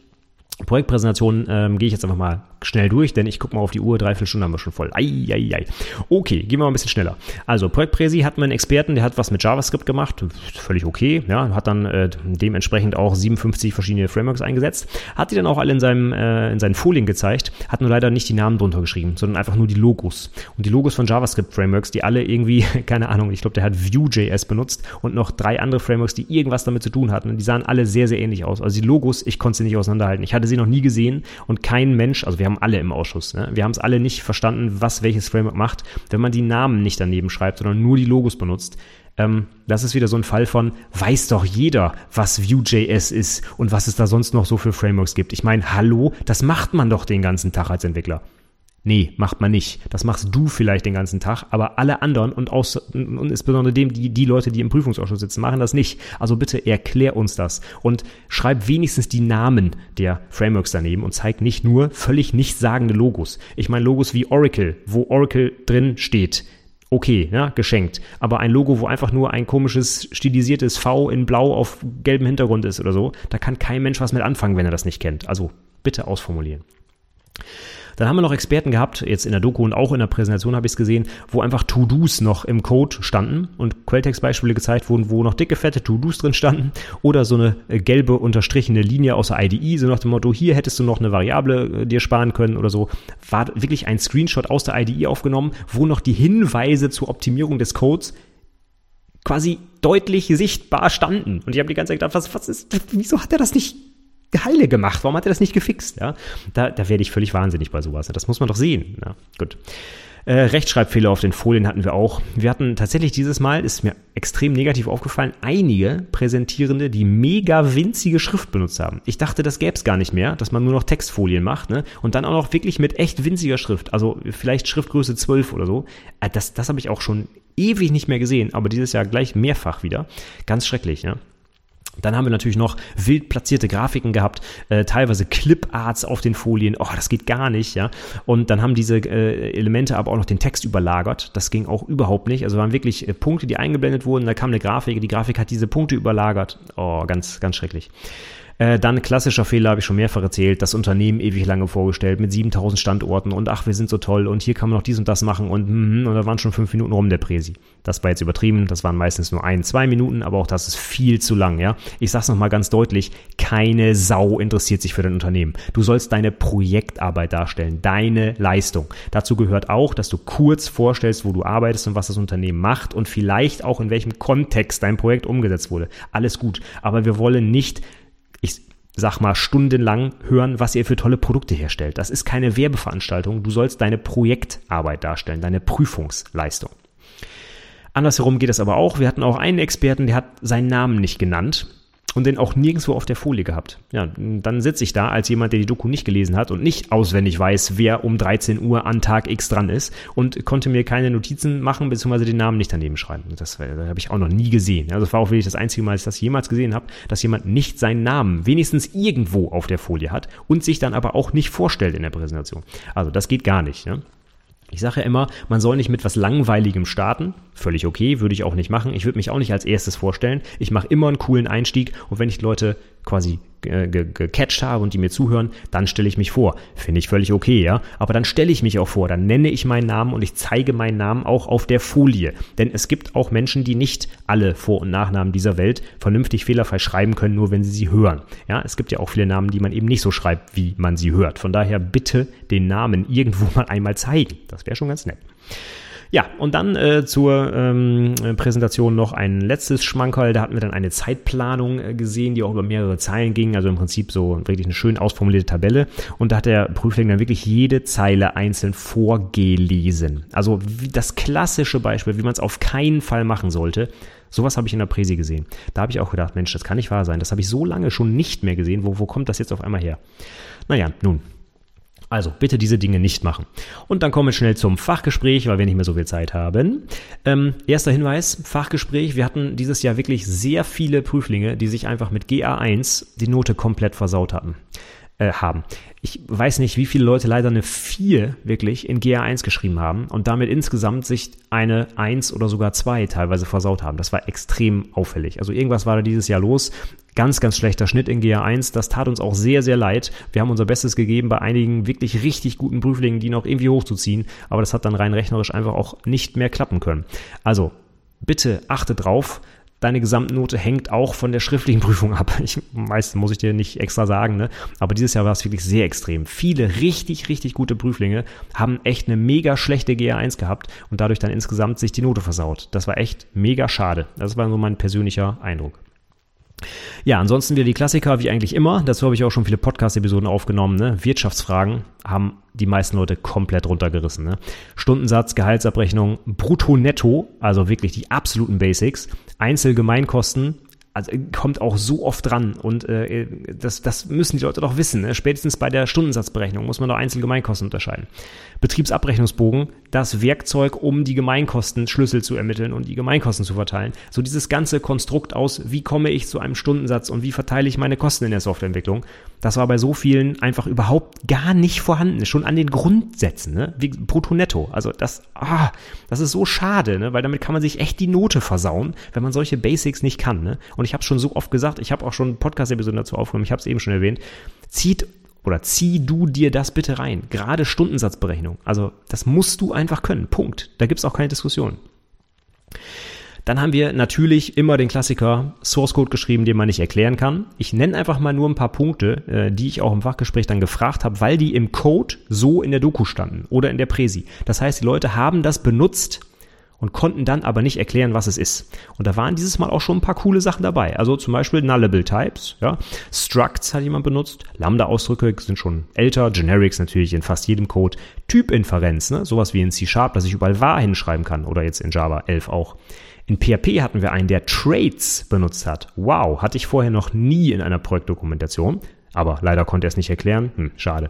Projektpräsentation ähm, gehe ich jetzt einfach mal schnell durch, denn ich gucke mal auf die Uhr, dreiviertel Stunde haben wir schon voll. Ei, ei, ei. Okay, gehen wir mal ein bisschen schneller. Also Projektpräsi hat einen Experten, der hat was mit JavaScript gemacht, völlig okay, ja, hat dann äh, dementsprechend auch 57 verschiedene Frameworks eingesetzt, hat die dann auch alle in, seinem, äh, in seinen Folien gezeigt, hat nur leider nicht die Namen drunter geschrieben, sondern einfach nur die Logos. Und die Logos von JavaScript-Frameworks, die alle irgendwie, keine Ahnung, ich glaube, der hat Vue.js benutzt und noch drei andere Frameworks, die irgendwas damit zu tun hatten die sahen alle sehr, sehr ähnlich aus. Also die Logos, ich konnte sie nicht auseinanderhalten. Ich hatte sie noch nie gesehen und kein Mensch, also wir haben alle im Ausschuss, ne? wir haben es alle nicht verstanden, was welches Framework macht, wenn man die Namen nicht daneben schreibt, sondern nur die Logos benutzt. Ähm, das ist wieder so ein Fall von, weiß doch jeder, was Vue.js ist und was es da sonst noch so für Frameworks gibt. Ich meine, hallo, das macht man doch den ganzen Tag als Entwickler. Nee, macht man nicht. Das machst du vielleicht den ganzen Tag, aber alle anderen und, aus, und insbesondere dem, die, die Leute, die im Prüfungsausschuss sitzen, machen das nicht. Also bitte erklär uns das und schreib wenigstens die Namen der Frameworks daneben und zeig nicht nur völlig nichtssagende Logos. Ich meine Logos wie Oracle, wo Oracle drin steht. Okay, ja, geschenkt. Aber ein Logo, wo einfach nur ein komisches stilisiertes V in Blau auf gelbem Hintergrund ist oder so, da kann kein Mensch was mit anfangen, wenn er das nicht kennt. Also bitte ausformulieren. Dann haben wir noch Experten gehabt, jetzt in der Doku und auch in der Präsentation habe ich es gesehen, wo einfach To-Dos noch im Code standen und Quelltext-Beispiele gezeigt wurden, wo noch dicke, fette To-Dos drin standen oder so eine äh, gelbe unterstrichene Linie aus der IDE, so nach dem Motto, hier hättest du noch eine Variable äh, dir sparen können oder so. War wirklich ein Screenshot aus der IDE aufgenommen, wo noch die Hinweise zur Optimierung des Codes quasi deutlich sichtbar standen. Und ich habe die ganze Zeit gedacht, was, was ist, wieso hat er das nicht heile gemacht? Warum hat er das nicht gefixt? Ja, da, da werde ich völlig wahnsinnig bei sowas. Das muss man doch sehen. Ja, gut. Äh, Rechtschreibfehler auf den Folien hatten wir auch. Wir hatten tatsächlich dieses Mal, ist mir extrem negativ aufgefallen, einige Präsentierende, die mega winzige Schrift benutzt haben. Ich dachte, das gäbe es gar nicht mehr, dass man nur noch Textfolien macht, ne? Und dann auch noch wirklich mit echt winziger Schrift. Also vielleicht Schriftgröße 12 oder so. Äh, das, das habe ich auch schon ewig nicht mehr gesehen, aber dieses Jahr gleich mehrfach wieder. Ganz schrecklich, ja. Dann haben wir natürlich noch wild platzierte Grafiken gehabt, äh, teilweise Cliparts auf den Folien. Oh, das geht gar nicht, ja. Und dann haben diese äh, Elemente aber auch noch den Text überlagert. Das ging auch überhaupt nicht. Also waren wirklich äh, Punkte, die eingeblendet wurden. Da kam eine Grafik, die Grafik hat diese Punkte überlagert. Oh, ganz, ganz schrecklich. Äh, dann klassischer Fehler, habe ich schon mehrfach erzählt, das Unternehmen ewig lange vorgestellt mit 7000 Standorten und ach, wir sind so toll und hier kann man noch dies und das machen und, mm, und da waren schon fünf Minuten rum der Präsi. Das war jetzt übertrieben, das waren meistens nur ein, zwei Minuten, aber auch das ist viel zu lang, ja. Ich sag's nochmal ganz deutlich, keine Sau interessiert sich für dein Unternehmen. Du sollst deine Projektarbeit darstellen, deine Leistung. Dazu gehört auch, dass du kurz vorstellst, wo du arbeitest und was das Unternehmen macht und vielleicht auch in welchem Kontext dein Projekt umgesetzt wurde. Alles gut. Aber wir wollen nicht ich sag mal, stundenlang hören, was ihr für tolle Produkte herstellt. Das ist keine Werbeveranstaltung. Du sollst deine Projektarbeit darstellen, deine Prüfungsleistung. Andersherum geht es aber auch. Wir hatten auch einen Experten, der hat seinen Namen nicht genannt und den auch nirgendwo auf der Folie gehabt. Ja, dann sitze ich da als jemand, der die Doku nicht gelesen hat und nicht auswendig weiß, wer um 13 Uhr an Tag X dran ist und konnte mir keine Notizen machen, beziehungsweise den Namen nicht daneben schreiben. Das, das habe ich auch noch nie gesehen. Also das war auch wirklich das einzige Mal, dass ich das jemals gesehen habe, dass jemand nicht seinen Namen wenigstens irgendwo auf der Folie hat und sich dann aber auch nicht vorstellt in der Präsentation. Also das geht gar nicht. Ne? Ich sage ja immer, man soll nicht mit was Langweiligem starten. Völlig okay, würde ich auch nicht machen. Ich würde mich auch nicht als erstes vorstellen. Ich mache immer einen coolen Einstieg und wenn ich Leute quasi gecatcht habe und die mir zuhören, dann stelle ich mich vor. Finde ich völlig okay, ja. Aber dann stelle ich mich auch vor, dann nenne ich meinen Namen und ich zeige meinen Namen auch auf der Folie. Denn es gibt auch Menschen, die nicht alle Vor- und Nachnamen dieser Welt vernünftig fehlerfrei schreiben können, nur wenn sie sie hören. Ja, es gibt ja auch viele Namen, die man eben nicht so schreibt, wie man sie hört. Von daher bitte den Namen irgendwo mal einmal zeigen. Das wäre schon ganz nett. Ja, und dann äh, zur ähm, Präsentation noch ein letztes Schmankerl. Da hatten wir dann eine Zeitplanung äh, gesehen, die auch über mehrere Zeilen ging. Also im Prinzip so wirklich eine schön ausformulierte Tabelle. Und da hat der Prüfling dann wirklich jede Zeile einzeln vorgelesen. Also das klassische Beispiel, wie man es auf keinen Fall machen sollte. Sowas habe ich in der Präsi gesehen. Da habe ich auch gedacht, Mensch, das kann nicht wahr sein. Das habe ich so lange schon nicht mehr gesehen. Wo, wo kommt das jetzt auf einmal her? Naja, nun, also bitte diese Dinge nicht machen. Und dann kommen wir schnell zum Fachgespräch, weil wir nicht mehr so viel Zeit haben. Ähm, erster Hinweis, Fachgespräch. Wir hatten dieses Jahr wirklich sehr viele Prüflinge, die sich einfach mit GA1 die Note komplett versaut hatten äh, haben. Ich weiß nicht, wie viele Leute leider eine 4 wirklich in GA1 geschrieben haben und damit insgesamt sich eine 1 oder sogar 2 teilweise versaut haben. Das war extrem auffällig. Also irgendwas war da dieses Jahr los. Ganz, ganz schlechter Schnitt in GA1. Das tat uns auch sehr, sehr leid. Wir haben unser Bestes gegeben, bei einigen wirklich richtig guten Prüflingen, die noch irgendwie hochzuziehen. Aber das hat dann rein rechnerisch einfach auch nicht mehr klappen können. Also, bitte achte drauf deine Gesamtnote hängt auch von der schriftlichen Prüfung ab. Ich, meist muss ich dir nicht extra sagen, ne? Aber dieses Jahr war es wirklich sehr extrem. Viele richtig, richtig gute Prüflinge haben echt eine mega schlechte GA1 gehabt und dadurch dann insgesamt sich die Note versaut. Das war echt mega schade. Das war so mein persönlicher Eindruck. Ja, ansonsten wieder die Klassiker, wie eigentlich immer. Dazu habe ich auch schon viele Podcast-Episoden aufgenommen. Ne? Wirtschaftsfragen haben die meisten Leute komplett runtergerissen. Ne? Stundensatz, Gehaltsabrechnung, Brutto, Netto, also wirklich die absoluten Basics. Einzelgemeinkosten, also kommt auch so oft dran und äh, das, das müssen die Leute doch wissen. Ne? Spätestens bei der Stundensatzberechnung muss man doch Einzelgemeinkosten unterscheiden. Betriebsabrechnungsbogen, das Werkzeug, um die Gemeinkostenschlüssel zu ermitteln und die Gemeinkosten zu verteilen. So dieses ganze Konstrukt aus, wie komme ich zu einem Stundensatz und wie verteile ich meine Kosten in der Softwareentwicklung, das war bei so vielen einfach überhaupt gar nicht vorhanden. Schon an den Grundsätzen, ne? wie brutto netto. Also das, ah, das ist so schade, ne? weil damit kann man sich echt die Note versauen, wenn man solche Basics nicht kann. Ne? Und ich habe schon so oft gesagt, ich habe auch schon Podcast-Episoden dazu aufgenommen, ich habe es eben schon erwähnt, zieht oder zieh du dir das bitte rein. Gerade Stundensatzberechnung. Also das musst du einfach können. Punkt. Da gibt's auch keine Diskussion. Dann haben wir natürlich immer den Klassiker Source Code geschrieben, den man nicht erklären kann. Ich nenne einfach mal nur ein paar Punkte, äh, die ich auch im Fachgespräch dann gefragt habe, weil die im Code so in der Doku standen oder in der Präsi. Das heißt, die Leute haben das benutzt, und konnten dann aber nicht erklären, was es ist. Und da waren dieses Mal auch schon ein paar coole Sachen dabei. Also zum Beispiel Nullable Types, ja. Structs hat jemand benutzt. Lambda-Ausdrücke sind schon älter. Generics natürlich in fast jedem Code. Typinferenz, ne? sowas wie in C-Sharp, dass ich überall wahr hinschreiben kann. Oder jetzt in Java 11 auch. In PHP hatten wir einen, der Traits benutzt hat. Wow, hatte ich vorher noch nie in einer Projektdokumentation. Aber leider konnte er es nicht erklären. Hm, schade.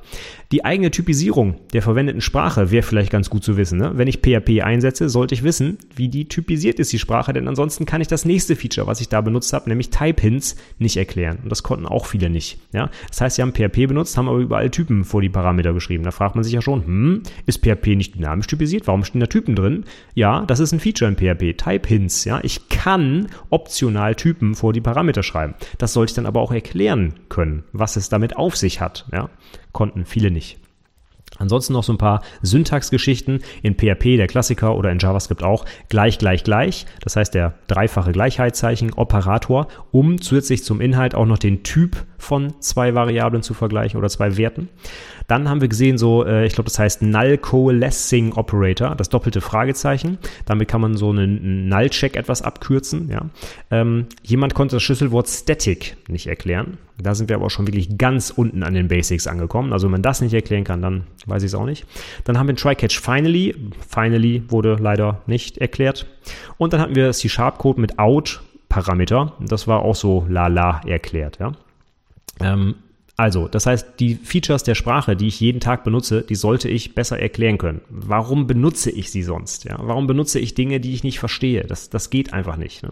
Die eigene Typisierung der verwendeten Sprache wäre vielleicht ganz gut zu wissen. Ne? Wenn ich PHP einsetze, sollte ich wissen, wie die typisiert ist, die Sprache, denn ansonsten kann ich das nächste Feature, was ich da benutzt habe, nämlich Type-Hints, nicht erklären. Und das konnten auch viele nicht. Ja? Das heißt, sie haben PHP benutzt, haben aber überall Typen vor die Parameter geschrieben. Da fragt man sich ja schon, hm, ist PHP nicht dynamisch typisiert? Warum stehen da Typen drin? Ja, das ist ein Feature in PHP. Type-Hints. Ja? Ich kann optional Typen vor die Parameter schreiben. Das sollte ich dann aber auch erklären können, was es damit auf sich hat. Ja? Konnten viele nicht. Ansonsten noch so ein paar Syntaxgeschichten in PHP, der Klassiker oder in JavaScript auch gleich, gleich, gleich. Das heißt der dreifache Gleichheitszeichen Operator, um zusätzlich zum Inhalt auch noch den Typ von zwei Variablen zu vergleichen oder zwei Werten. Dann haben wir gesehen, so, äh, ich glaube, das heißt Null Coalescing Operator, das doppelte Fragezeichen. Damit kann man so einen Null-Check etwas abkürzen. Ja. Ähm, jemand konnte das Schlüsselwort Static nicht erklären. Da sind wir aber auch schon wirklich ganz unten an den Basics angekommen. Also wenn man das nicht erklären kann, dann weiß ich es auch nicht. Dann haben wir Try-Catch Finally. Finally wurde leider nicht erklärt. Und dann hatten wir C-Sharp-Code mit Out Parameter. Das war auch so lala erklärt. Ja. Ähm, also, das heißt, die Features der Sprache, die ich jeden Tag benutze, die sollte ich besser erklären können. Warum benutze ich sie sonst? Ja? Warum benutze ich Dinge, die ich nicht verstehe? Das, das geht einfach nicht. Ne?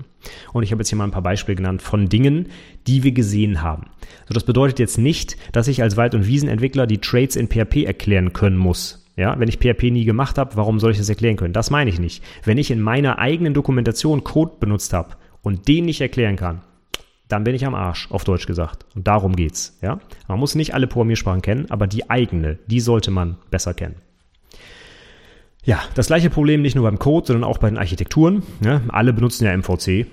Und ich habe jetzt hier mal ein paar Beispiele genannt von Dingen, die wir gesehen haben. So, das bedeutet jetzt nicht, dass ich als Wald- und Wiesenentwickler die Trades in PHP erklären können muss. Ja, wenn ich PHP nie gemacht habe, warum soll ich das erklären können? Das meine ich nicht. Wenn ich in meiner eigenen Dokumentation Code benutzt habe und den nicht erklären kann, dann bin ich am Arsch, auf Deutsch gesagt. Und darum geht's. Ja? Man muss nicht alle Programmiersprachen kennen, aber die eigene, die sollte man besser kennen. Ja, das gleiche Problem nicht nur beim Code, sondern auch bei den Architekturen. Ja, alle benutzen ja MVC.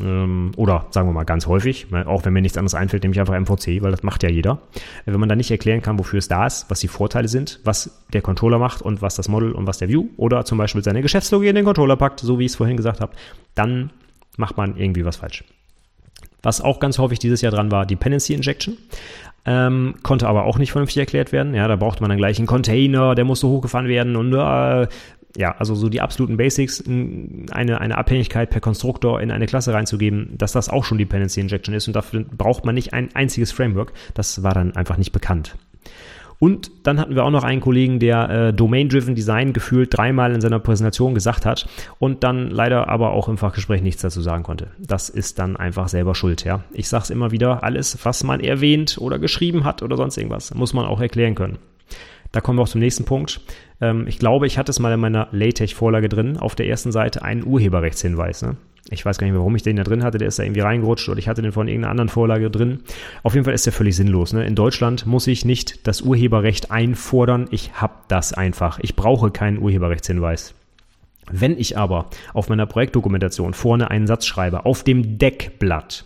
Ähm, oder sagen wir mal ganz häufig, ne, auch wenn mir nichts anderes einfällt, nehme ich einfach MVC, weil das macht ja jeder. Wenn man dann nicht erklären kann, wofür es da ist, was die Vorteile sind, was der Controller macht und was das Model und was der View oder zum Beispiel seine Geschäftslogik in den Controller packt, so wie ich es vorhin gesagt habe, dann macht man irgendwie was falsch. Was auch ganz häufig dieses Jahr dran war, Dependency Injection. Ähm, konnte aber auch nicht vernünftig erklärt werden. Ja, da brauchte man dann gleich einen Container, der musste hochgefahren werden und äh, ja, also so die absoluten Basics, eine, eine Abhängigkeit per Konstruktor in eine Klasse reinzugeben, dass das auch schon Dependency Injection ist und dafür braucht man nicht ein einziges Framework. Das war dann einfach nicht bekannt. Und dann hatten wir auch noch einen Kollegen, der äh, Domain-Driven Design gefühlt dreimal in seiner Präsentation gesagt hat und dann leider aber auch im Fachgespräch nichts dazu sagen konnte. Das ist dann einfach selber schuld, ja. Ich sag's immer wieder, alles, was man erwähnt oder geschrieben hat oder sonst irgendwas, muss man auch erklären können. Da kommen wir auch zum nächsten Punkt. Ähm, ich glaube, ich hatte es mal in meiner LaTeX-Vorlage drin, auf der ersten Seite einen Urheberrechtshinweis. Ne? Ich weiß gar nicht mehr, warum ich den da drin hatte. Der ist da irgendwie reingerutscht oder ich hatte den von irgendeiner anderen Vorlage drin. Auf jeden Fall ist der völlig sinnlos. Ne? In Deutschland muss ich nicht das Urheberrecht einfordern. Ich habe das einfach. Ich brauche keinen Urheberrechtshinweis. Wenn ich aber auf meiner Projektdokumentation vorne einen Satz schreibe, auf dem Deckblatt,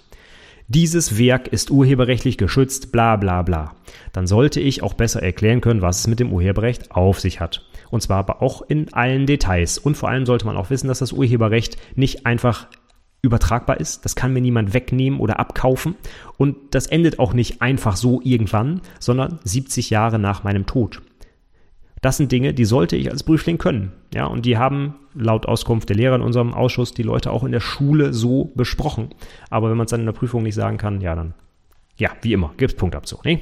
dieses Werk ist urheberrechtlich geschützt, bla bla bla, dann sollte ich auch besser erklären können, was es mit dem Urheberrecht auf sich hat. Und zwar aber auch in allen Details. Und vor allem sollte man auch wissen, dass das Urheberrecht nicht einfach übertragbar ist. Das kann mir niemand wegnehmen oder abkaufen. Und das endet auch nicht einfach so irgendwann, sondern 70 Jahre nach meinem Tod. Das sind Dinge, die sollte ich als Prüfling können. Ja, und die haben laut Auskunft der Lehrer in unserem Ausschuss die Leute auch in der Schule so besprochen. Aber wenn man es dann in der Prüfung nicht sagen kann, ja, dann, ja, wie immer, gibt's Punktabzug, ne?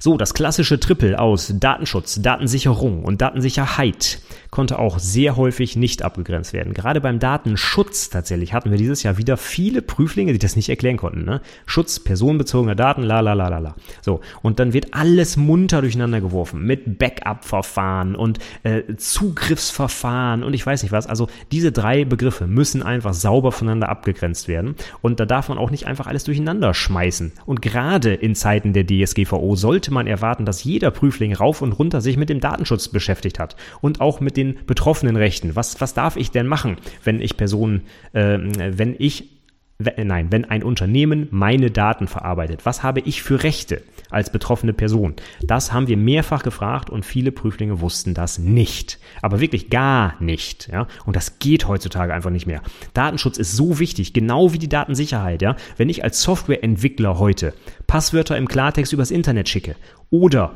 So, das klassische Triple aus Datenschutz, Datensicherung und Datensicherheit konnte auch sehr häufig nicht abgegrenzt werden. Gerade beim Datenschutz tatsächlich hatten wir dieses Jahr wieder viele Prüflinge, die das nicht erklären konnten. Ne? Schutz personenbezogener Daten, la la la la la. So, und dann wird alles munter durcheinander geworfen mit Backup-Verfahren und äh, Zugriffsverfahren und ich weiß nicht was. Also diese drei Begriffe müssen einfach sauber voneinander abgegrenzt werden. Und da darf man auch nicht einfach alles durcheinander schmeißen. Und gerade in Zeiten der DSGVO sollte man erwarten, dass jeder Prüfling rauf und runter sich mit dem Datenschutz beschäftigt hat und auch mit den betroffenen Rechten. Was, was darf ich denn machen, wenn ich Personen, äh, wenn ich nein, wenn ein Unternehmen meine Daten verarbeitet, was habe ich für Rechte als betroffene Person? Das haben wir mehrfach gefragt und viele Prüflinge wussten das nicht. Aber wirklich gar nicht, ja. Und das geht heutzutage einfach nicht mehr. Datenschutz ist so wichtig, genau wie die Datensicherheit, ja. Wenn ich als Softwareentwickler heute Passwörter im Klartext übers Internet schicke oder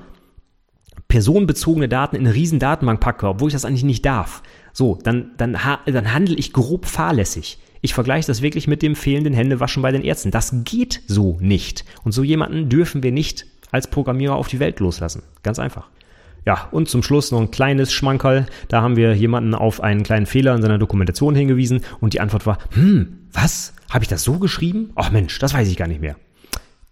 personenbezogene Daten in eine riesen Datenbank packe, obwohl ich das eigentlich nicht darf, So, dann, dann, dann handle ich grob fahrlässig. Ich vergleiche das wirklich mit dem fehlenden Händewaschen bei den Ärzten. Das geht so nicht. Und so jemanden dürfen wir nicht als Programmierer auf die Welt loslassen. Ganz einfach. Ja, und zum Schluss noch ein kleines Schmankerl. Da haben wir jemanden auf einen kleinen Fehler in seiner Dokumentation hingewiesen und die Antwort war, hm, was? Habe ich das so geschrieben? Ach Mensch, das weiß ich gar nicht mehr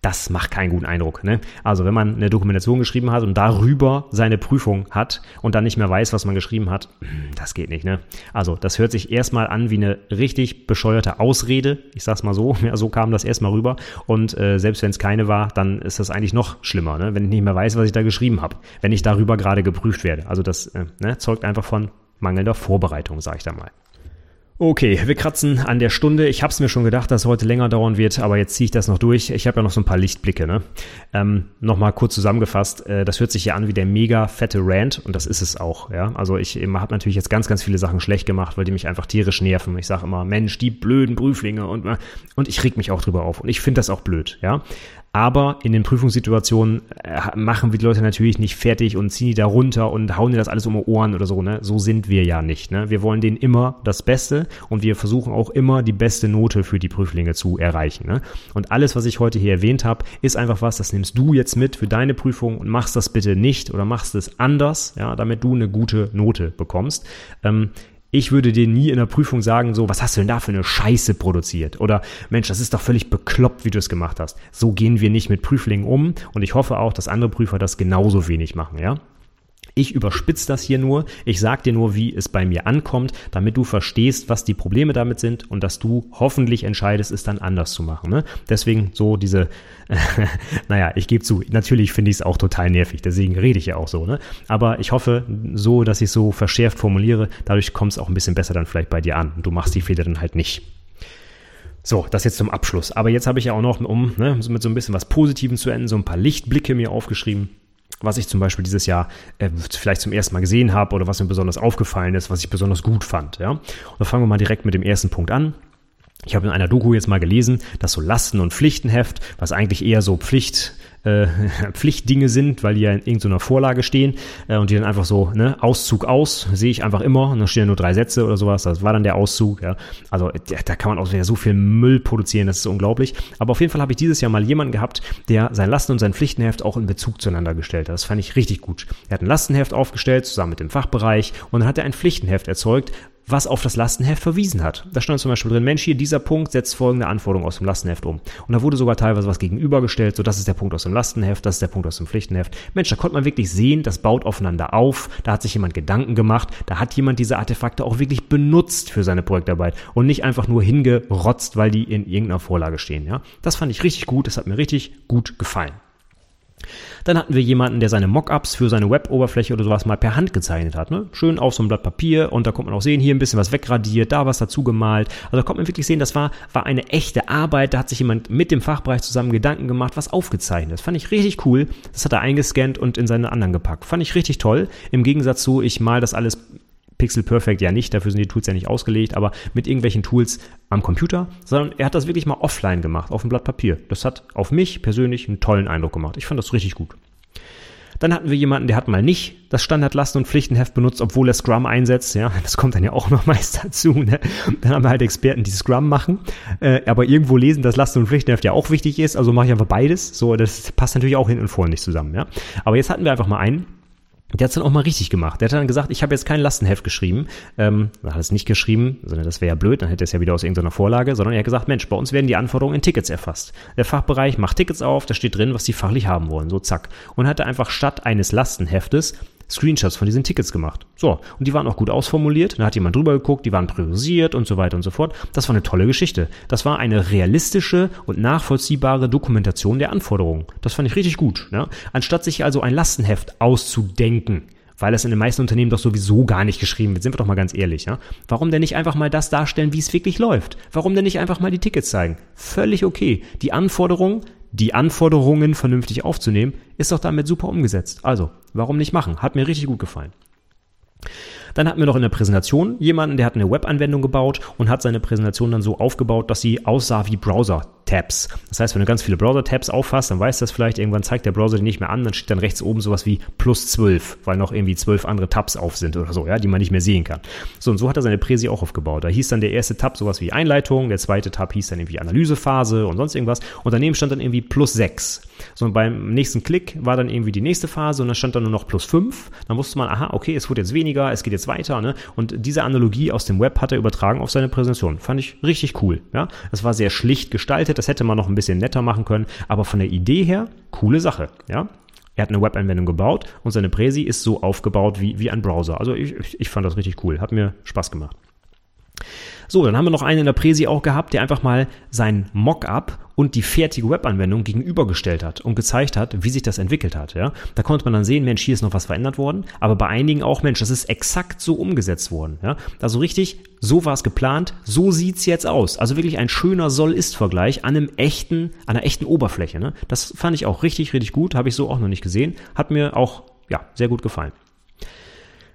das macht keinen guten Eindruck. Ne? Also wenn man eine Dokumentation geschrieben hat und darüber seine Prüfung hat und dann nicht mehr weiß, was man geschrieben hat, das geht nicht. Ne? Also das hört sich erstmal an wie eine richtig bescheuerte Ausrede. Ich sag's mal so, ja, so kam das erstmal rüber. Und äh, selbst wenn es keine war, dann ist das eigentlich noch schlimmer, ne? wenn ich nicht mehr weiß, was ich da geschrieben habe, wenn ich darüber gerade geprüft werde. Also das äh, ne, zeugt einfach von mangelnder Vorbereitung, sage ich da mal. Okay, wir kratzen an der Stunde. Ich habe es mir schon gedacht, dass es heute länger dauern wird, aber jetzt ziehe ich das noch durch. Ich habe ja noch so ein paar Lichtblicke. Ne? Ähm, Nochmal kurz zusammengefasst, äh, das hört sich ja an wie der mega fette Rant und das ist es auch. Ja? Also ich habe natürlich jetzt ganz, ganz viele Sachen schlecht gemacht, weil die mich einfach tierisch nerven. Ich sage immer, Mensch, die blöden Prüflinge und, und ich reg mich auch drüber auf und ich finde das auch blöd. Ja, aber in den Prüfungssituationen äh, machen wir die Leute natürlich nicht fertig und ziehen die da runter und hauen dir das alles um die Ohren oder so. Ne? So sind wir ja nicht. Ne? Wir wollen denen immer das Beste und wir versuchen auch immer die beste Note für die Prüflinge zu erreichen. Ne? Und alles, was ich heute hier erwähnt habe, ist einfach was, das nimmst du jetzt mit für deine Prüfung und machst das bitte nicht oder machst es anders, ja, damit du eine gute Note bekommst. Ähm, ich würde dir nie in der Prüfung sagen, so, was hast du denn da für eine Scheiße produziert? Oder, Mensch, das ist doch völlig bekloppt, wie du es gemacht hast. So gehen wir nicht mit Prüflingen um und ich hoffe auch, dass andere Prüfer das genauso wenig machen, ja? Ich überspitze das hier nur. Ich sage dir nur, wie es bei mir ankommt, damit du verstehst, was die Probleme damit sind und dass du hoffentlich entscheidest, es dann anders zu machen. Ne? Deswegen so diese, naja, ich gebe zu, natürlich finde ich es auch total nervig, deswegen rede ich ja auch so. Ne? Aber ich hoffe so, dass ich so verschärft formuliere, dadurch kommt es auch ein bisschen besser dann vielleicht bei dir an und du machst die Fehler dann halt nicht. So, das jetzt zum Abschluss. Aber jetzt habe ich ja auch noch, um ne, mit so ein bisschen was Positivem zu enden, so ein paar Lichtblicke mir aufgeschrieben was ich zum Beispiel dieses Jahr äh, vielleicht zum ersten Mal gesehen habe oder was mir besonders aufgefallen ist, was ich besonders gut fand. Ja? Und da fangen wir mal direkt mit dem ersten Punkt an. Ich habe in einer Doku jetzt mal gelesen, dass so Lasten- und Pflichtenheft, was eigentlich eher so Pflicht, äh, Pflichtdinge sind, weil die ja in irgendeiner Vorlage stehen äh, und die dann einfach so, ne, Auszug aus, sehe ich einfach immer und da stehen ja nur drei Sätze oder sowas, das war dann der Auszug, ja. Also da kann man auch wieder so viel Müll produzieren, das ist unglaublich. Aber auf jeden Fall habe ich dieses Jahr mal jemanden gehabt, der sein Lasten- und sein Pflichtenheft auch in Bezug zueinander gestellt hat. Das fand ich richtig gut. Er hat ein Lastenheft aufgestellt, zusammen mit dem Fachbereich und dann hat er ein Pflichtenheft erzeugt, was auf das Lastenheft verwiesen hat. Da stand zum Beispiel drin, Mensch, hier dieser Punkt setzt folgende Anforderungen aus dem Lastenheft um. Und da wurde sogar teilweise was gegenübergestellt, so das ist der Punkt aus dem Lastenheft, das ist der Punkt aus dem Pflichtenheft. Mensch, da konnte man wirklich sehen, das baut aufeinander auf, da hat sich jemand Gedanken gemacht, da hat jemand diese Artefakte auch wirklich benutzt für seine Projektarbeit und nicht einfach nur hingerotzt, weil die in irgendeiner Vorlage stehen. Ja, Das fand ich richtig gut, das hat mir richtig gut gefallen. Dann hatten wir jemanden, der seine Mockups für seine Web-Oberfläche oder sowas mal per Hand gezeichnet hat. Ne? Schön auf so ein Blatt Papier und da kommt man auch sehen, hier ein bisschen was wegradiert, da was dazu gemalt. Also da kommt man wirklich sehen, das war, war eine echte Arbeit. Da hat sich jemand mit dem Fachbereich zusammen Gedanken gemacht, was aufgezeichnet. Das fand ich richtig cool. Das hat er eingescannt und in seine anderen gepackt. Fand ich richtig toll. Im Gegensatz zu, ich mal das alles Pixel Perfect ja nicht, dafür sind die Tools ja nicht ausgelegt, aber mit irgendwelchen Tools am Computer, sondern er hat das wirklich mal offline gemacht, auf dem Blatt Papier. Das hat auf mich persönlich einen tollen Eindruck gemacht. Ich fand das richtig gut. Dann hatten wir jemanden, der hat mal nicht das Standard Lasten- und Pflichtenheft benutzt, obwohl er Scrum einsetzt. Ja, das kommt dann ja auch noch meist dazu. Ne? Dann haben wir halt Experten, die Scrum machen, äh, aber irgendwo lesen, dass Lasten- und Pflichtenheft ja auch wichtig ist. Also mache ich einfach beides. So, das passt natürlich auch hin und vor nicht zusammen. Ja, aber jetzt hatten wir einfach mal einen, der hat es dann auch mal richtig gemacht. Der hat dann gesagt, ich habe jetzt kein Lastenheft geschrieben. Ähm, er hat es nicht geschrieben, sondern das wäre ja blöd, dann hätte er es ja wieder aus irgendeiner Vorlage, sondern er hat gesagt, Mensch, bei uns werden die Anforderungen in Tickets erfasst. Der Fachbereich macht Tickets auf, da steht drin, was die fachlich haben wollen, so zack. Und hat er einfach statt eines Lastenheftes Screenshots von diesen Tickets gemacht. So, und die waren auch gut ausformuliert, da hat jemand drüber geguckt, die waren priorisiert und so weiter und so fort. Das war eine tolle Geschichte. Das war eine realistische und nachvollziehbare Dokumentation der Anforderungen. Das fand ich richtig gut. Ja? Anstatt sich also ein Lastenheft auszudenken, weil es in den meisten Unternehmen doch sowieso gar nicht geschrieben wird. Sind wir doch mal ganz ehrlich, ja? Warum denn nicht einfach mal das darstellen, wie es wirklich läuft? Warum denn nicht einfach mal die Tickets zeigen? Völlig okay. Die Anforderungen die Anforderungen vernünftig aufzunehmen, ist doch damit super umgesetzt. Also, warum nicht machen? Hat mir richtig gut gefallen. Dann hatten wir noch in der Präsentation jemanden, der hat eine Webanwendung gebaut und hat seine Präsentation dann so aufgebaut, dass sie aussah wie Browser Tabs. Das heißt, wenn du ganz viele Browser-Tabs auffasst, dann weißt du das vielleicht, irgendwann zeigt der Browser die nicht mehr an, dann steht dann rechts oben sowas wie plus 12, weil noch irgendwie zwölf andere Tabs auf sind oder so, ja, die man nicht mehr sehen kann. So, und so hat er seine Präsi auch aufgebaut. Da hieß dann der erste Tab sowas wie Einleitung, der zweite Tab hieß dann irgendwie Analysephase und sonst irgendwas und daneben stand dann irgendwie plus 6. So, und beim nächsten Klick war dann irgendwie die nächste Phase und dann stand dann nur noch plus 5. Dann wusste man, aha, okay, es wurde jetzt weniger, es geht jetzt weiter, ne? Und diese Analogie aus dem Web hat er übertragen auf seine Präsentation. Fand ich richtig cool, ja? Es war sehr schlicht gestaltet, das hätte man noch ein bisschen netter machen können, aber von der Idee her, coole Sache, ja? Er hat eine Webanwendung gebaut und seine Präsi ist so aufgebaut wie, wie ein Browser. Also ich, ich fand das richtig cool. Hat mir Spaß gemacht. So, dann haben wir noch einen in der Präsi auch gehabt, der einfach mal sein Mockup und die fertige Webanwendung gegenübergestellt hat und gezeigt hat, wie sich das entwickelt hat. Ja? Da konnte man dann sehen, Mensch, hier ist noch was verändert worden, aber bei einigen auch, Mensch, das ist exakt so umgesetzt worden. Ja? Also richtig, so war es geplant, so sieht's jetzt aus. Also wirklich ein schöner Soll-Ist-Vergleich an einem echten, an einer echten Oberfläche. Ne? Das fand ich auch richtig, richtig gut, habe ich so auch noch nicht gesehen. Hat mir auch ja, sehr gut gefallen.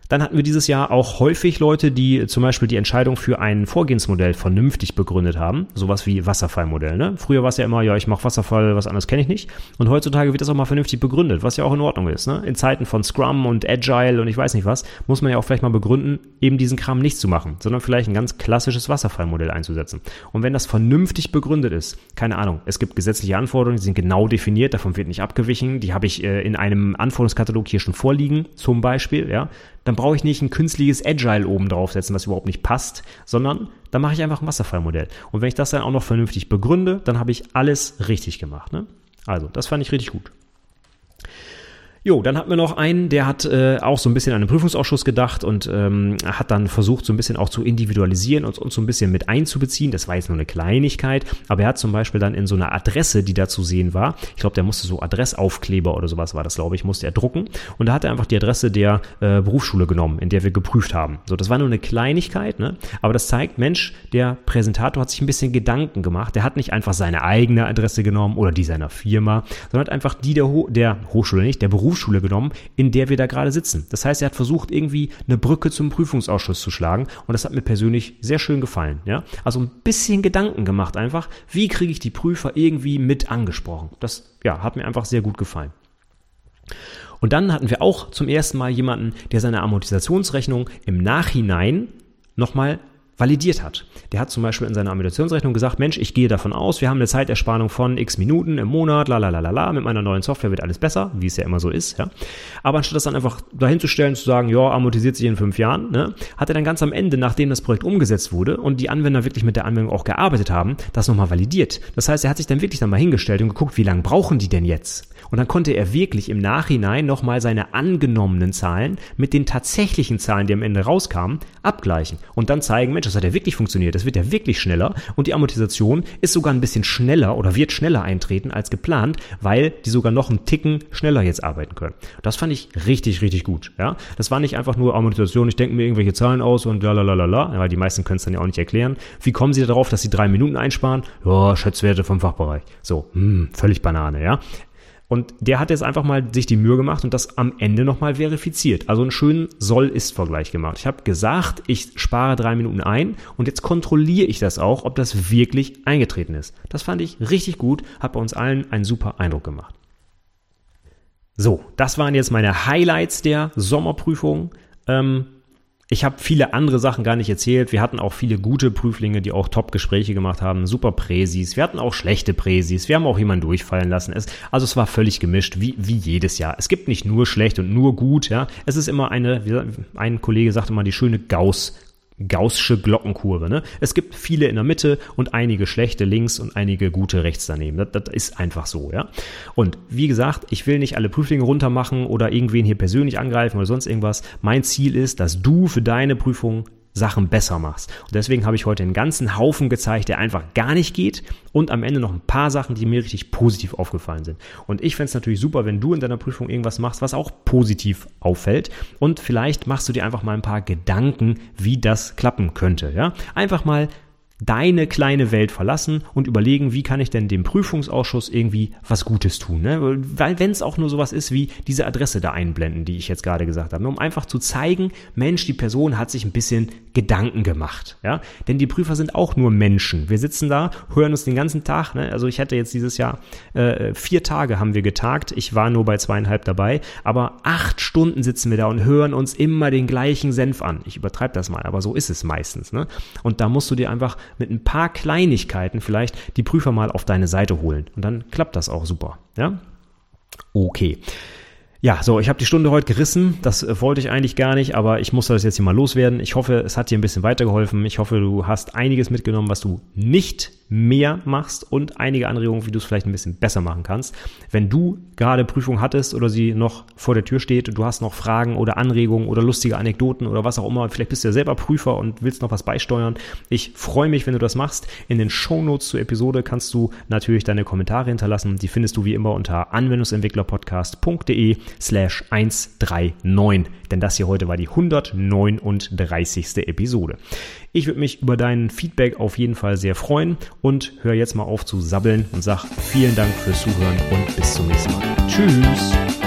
Dann hatten wir dieses Jahr auch häufig Leute, die zum Beispiel die Entscheidung für ein Vorgehensmodell vernünftig begründet haben. Sowas wie Wasserfallmodell. Ne? Früher war es ja immer, ja, ich mache Wasserfall, was anderes kenne ich nicht. Und heutzutage wird das auch mal vernünftig begründet, was ja auch in Ordnung ist. Ne? In Zeiten von Scrum und Agile und ich weiß nicht was, muss man ja auch vielleicht mal begründen, eben diesen Kram nicht zu machen, sondern vielleicht ein ganz klassisches Wasserfallmodell einzusetzen. Und wenn das vernünftig begründet ist, keine Ahnung, es gibt gesetzliche Anforderungen, die sind genau definiert, davon wird nicht abgewichen, die habe ich äh, in einem Anforderungskatalog hier schon vorliegen, zum Beispiel, ja, dann brauche ich nicht ein künstliches Agile oben draufsetzen, was überhaupt nicht passt, sondern dann mache ich einfach ein Wasserfallmodell. Und wenn ich das dann auch noch vernünftig begründe, dann habe ich alles richtig gemacht. Ne? Also, das fand ich richtig gut. Jo, dann hatten wir noch einen, der hat äh, auch so ein bisschen an den Prüfungsausschuss gedacht und ähm, hat dann versucht, so ein bisschen auch zu individualisieren und uns so ein bisschen mit einzubeziehen. Das war jetzt nur eine Kleinigkeit, aber er hat zum Beispiel dann in so einer Adresse, die da zu sehen war, ich glaube, der musste so Adressaufkleber oder sowas war das, glaube ich, musste er drucken. Und da hat er einfach die Adresse der äh, Berufsschule genommen, in der wir geprüft haben. So, das war nur eine Kleinigkeit, ne? Aber das zeigt, Mensch, der Präsentator hat sich ein bisschen Gedanken gemacht. Der hat nicht einfach seine eigene Adresse genommen oder die seiner Firma, sondern hat einfach die der, Ho der Hochschule nicht, der Berufsschule Berufsschule genommen, in der wir da gerade sitzen. Das heißt, er hat versucht, irgendwie eine Brücke zum Prüfungsausschuss zu schlagen und das hat mir persönlich sehr schön gefallen. Ja? Also ein bisschen Gedanken gemacht einfach, wie kriege ich die Prüfer irgendwie mit angesprochen. Das ja, hat mir einfach sehr gut gefallen. Und dann hatten wir auch zum ersten Mal jemanden, der seine Amortisationsrechnung im Nachhinein nochmal validiert hat. Der hat zum Beispiel in seiner Amortisationsrechnung gesagt, Mensch, ich gehe davon aus, wir haben eine Zeitersparung von x Minuten im Monat, la la la la la, mit meiner neuen Software wird alles besser, wie es ja immer so ist. Ja. Aber anstatt das dann einfach dahinzustellen, zu sagen, ja, amortisiert sich in fünf Jahren, ne, hat er dann ganz am Ende, nachdem das Projekt umgesetzt wurde und die Anwender wirklich mit der Anwendung auch gearbeitet haben, das nochmal validiert. Das heißt, er hat sich dann wirklich dann mal hingestellt und geguckt, wie lange brauchen die denn jetzt? Und dann konnte er wirklich im Nachhinein nochmal seine angenommenen Zahlen mit den tatsächlichen Zahlen, die am Ende rauskamen, abgleichen und dann zeigen, Mensch, das hat ja wirklich funktioniert, das wird ja wirklich schneller und die Amortisation ist sogar ein bisschen schneller oder wird schneller eintreten als geplant, weil die sogar noch einen Ticken schneller jetzt arbeiten können. Das fand ich richtig, richtig gut. Ja, das war nicht einfach nur Amortisation, ich denke mir irgendwelche Zahlen aus und lalalala, weil die meisten können es dann ja auch nicht erklären. Wie kommen sie darauf, dass sie drei Minuten einsparen? Ja, Schätzwerte vom Fachbereich. So, hm, völlig Banane, ja. Und der hat jetzt einfach mal sich die Mühe gemacht und das am Ende nochmal verifiziert. Also einen schönen Soll-Ist-Vergleich gemacht. Ich habe gesagt, ich spare drei Minuten ein und jetzt kontrolliere ich das auch, ob das wirklich eingetreten ist. Das fand ich richtig gut, hat bei uns allen einen super Eindruck gemacht. So, das waren jetzt meine Highlights der Sommerprüfung. Ähm, ich habe viele andere Sachen gar nicht erzählt. Wir hatten auch viele gute Prüflinge, die auch Top-Gespräche gemacht haben, super Präsis. Wir hatten auch schlechte Präsis. Wir haben auch jemanden durchfallen lassen. Es, also es war völlig gemischt, wie, wie jedes Jahr. Es gibt nicht nur schlecht und nur gut. Ja, es ist immer eine. Wie, ein Kollege sagte mal die schöne Gauss gaußsche Glockenkurve. Ne? Es gibt viele in der Mitte und einige schlechte links und einige gute rechts daneben. Das, das ist einfach so, ja. Und wie gesagt, ich will nicht alle Prüflinge runtermachen oder irgendwen hier persönlich angreifen oder sonst irgendwas. Mein Ziel ist, dass du für deine Prüfung Sachen besser machst. Und deswegen habe ich heute einen ganzen Haufen gezeigt, der einfach gar nicht geht und am Ende noch ein paar Sachen, die mir richtig positiv aufgefallen sind. Und ich fände es natürlich super, wenn du in deiner Prüfung irgendwas machst, was auch positiv auffällt und vielleicht machst du dir einfach mal ein paar Gedanken, wie das klappen könnte. Ja? Einfach mal deine kleine Welt verlassen und überlegen, wie kann ich denn dem Prüfungsausschuss irgendwie was Gutes tun. Ne? Weil wenn es auch nur sowas ist wie diese Adresse da einblenden, die ich jetzt gerade gesagt habe, um einfach zu zeigen, Mensch, die Person hat sich ein bisschen Gedanken gemacht. Ja? Denn die Prüfer sind auch nur Menschen. Wir sitzen da, hören uns den ganzen Tag. Ne? Also ich hatte jetzt dieses Jahr äh, vier Tage haben wir getagt. Ich war nur bei zweieinhalb dabei, aber acht Stunden sitzen wir da und hören uns immer den gleichen Senf an. Ich übertreibe das mal, aber so ist es meistens. Ne? Und da musst du dir einfach mit ein paar Kleinigkeiten vielleicht die Prüfer mal auf deine Seite holen. Und dann klappt das auch super. Ja? Okay. Ja, so, ich habe die Stunde heute gerissen. Das äh, wollte ich eigentlich gar nicht, aber ich musste das jetzt hier mal loswerden. Ich hoffe, es hat dir ein bisschen weitergeholfen. Ich hoffe, du hast einiges mitgenommen, was du nicht mehr machst und einige Anregungen, wie du es vielleicht ein bisschen besser machen kannst. Wenn du gerade Prüfung hattest oder sie noch vor der Tür steht, du hast noch Fragen oder Anregungen oder lustige Anekdoten oder was auch immer, vielleicht bist du ja selber Prüfer und willst noch was beisteuern. Ich freue mich, wenn du das machst. In den Show Notes zur Episode kannst du natürlich deine Kommentare hinterlassen. Die findest du wie immer unter anwendungsentwicklerpodcast.de slash 139. Denn das hier heute war die 139. Episode. Ich würde mich über dein Feedback auf jeden Fall sehr freuen und hör jetzt mal auf zu sabbeln und sag vielen Dank fürs Zuhören und bis zum nächsten Mal. Tschüss!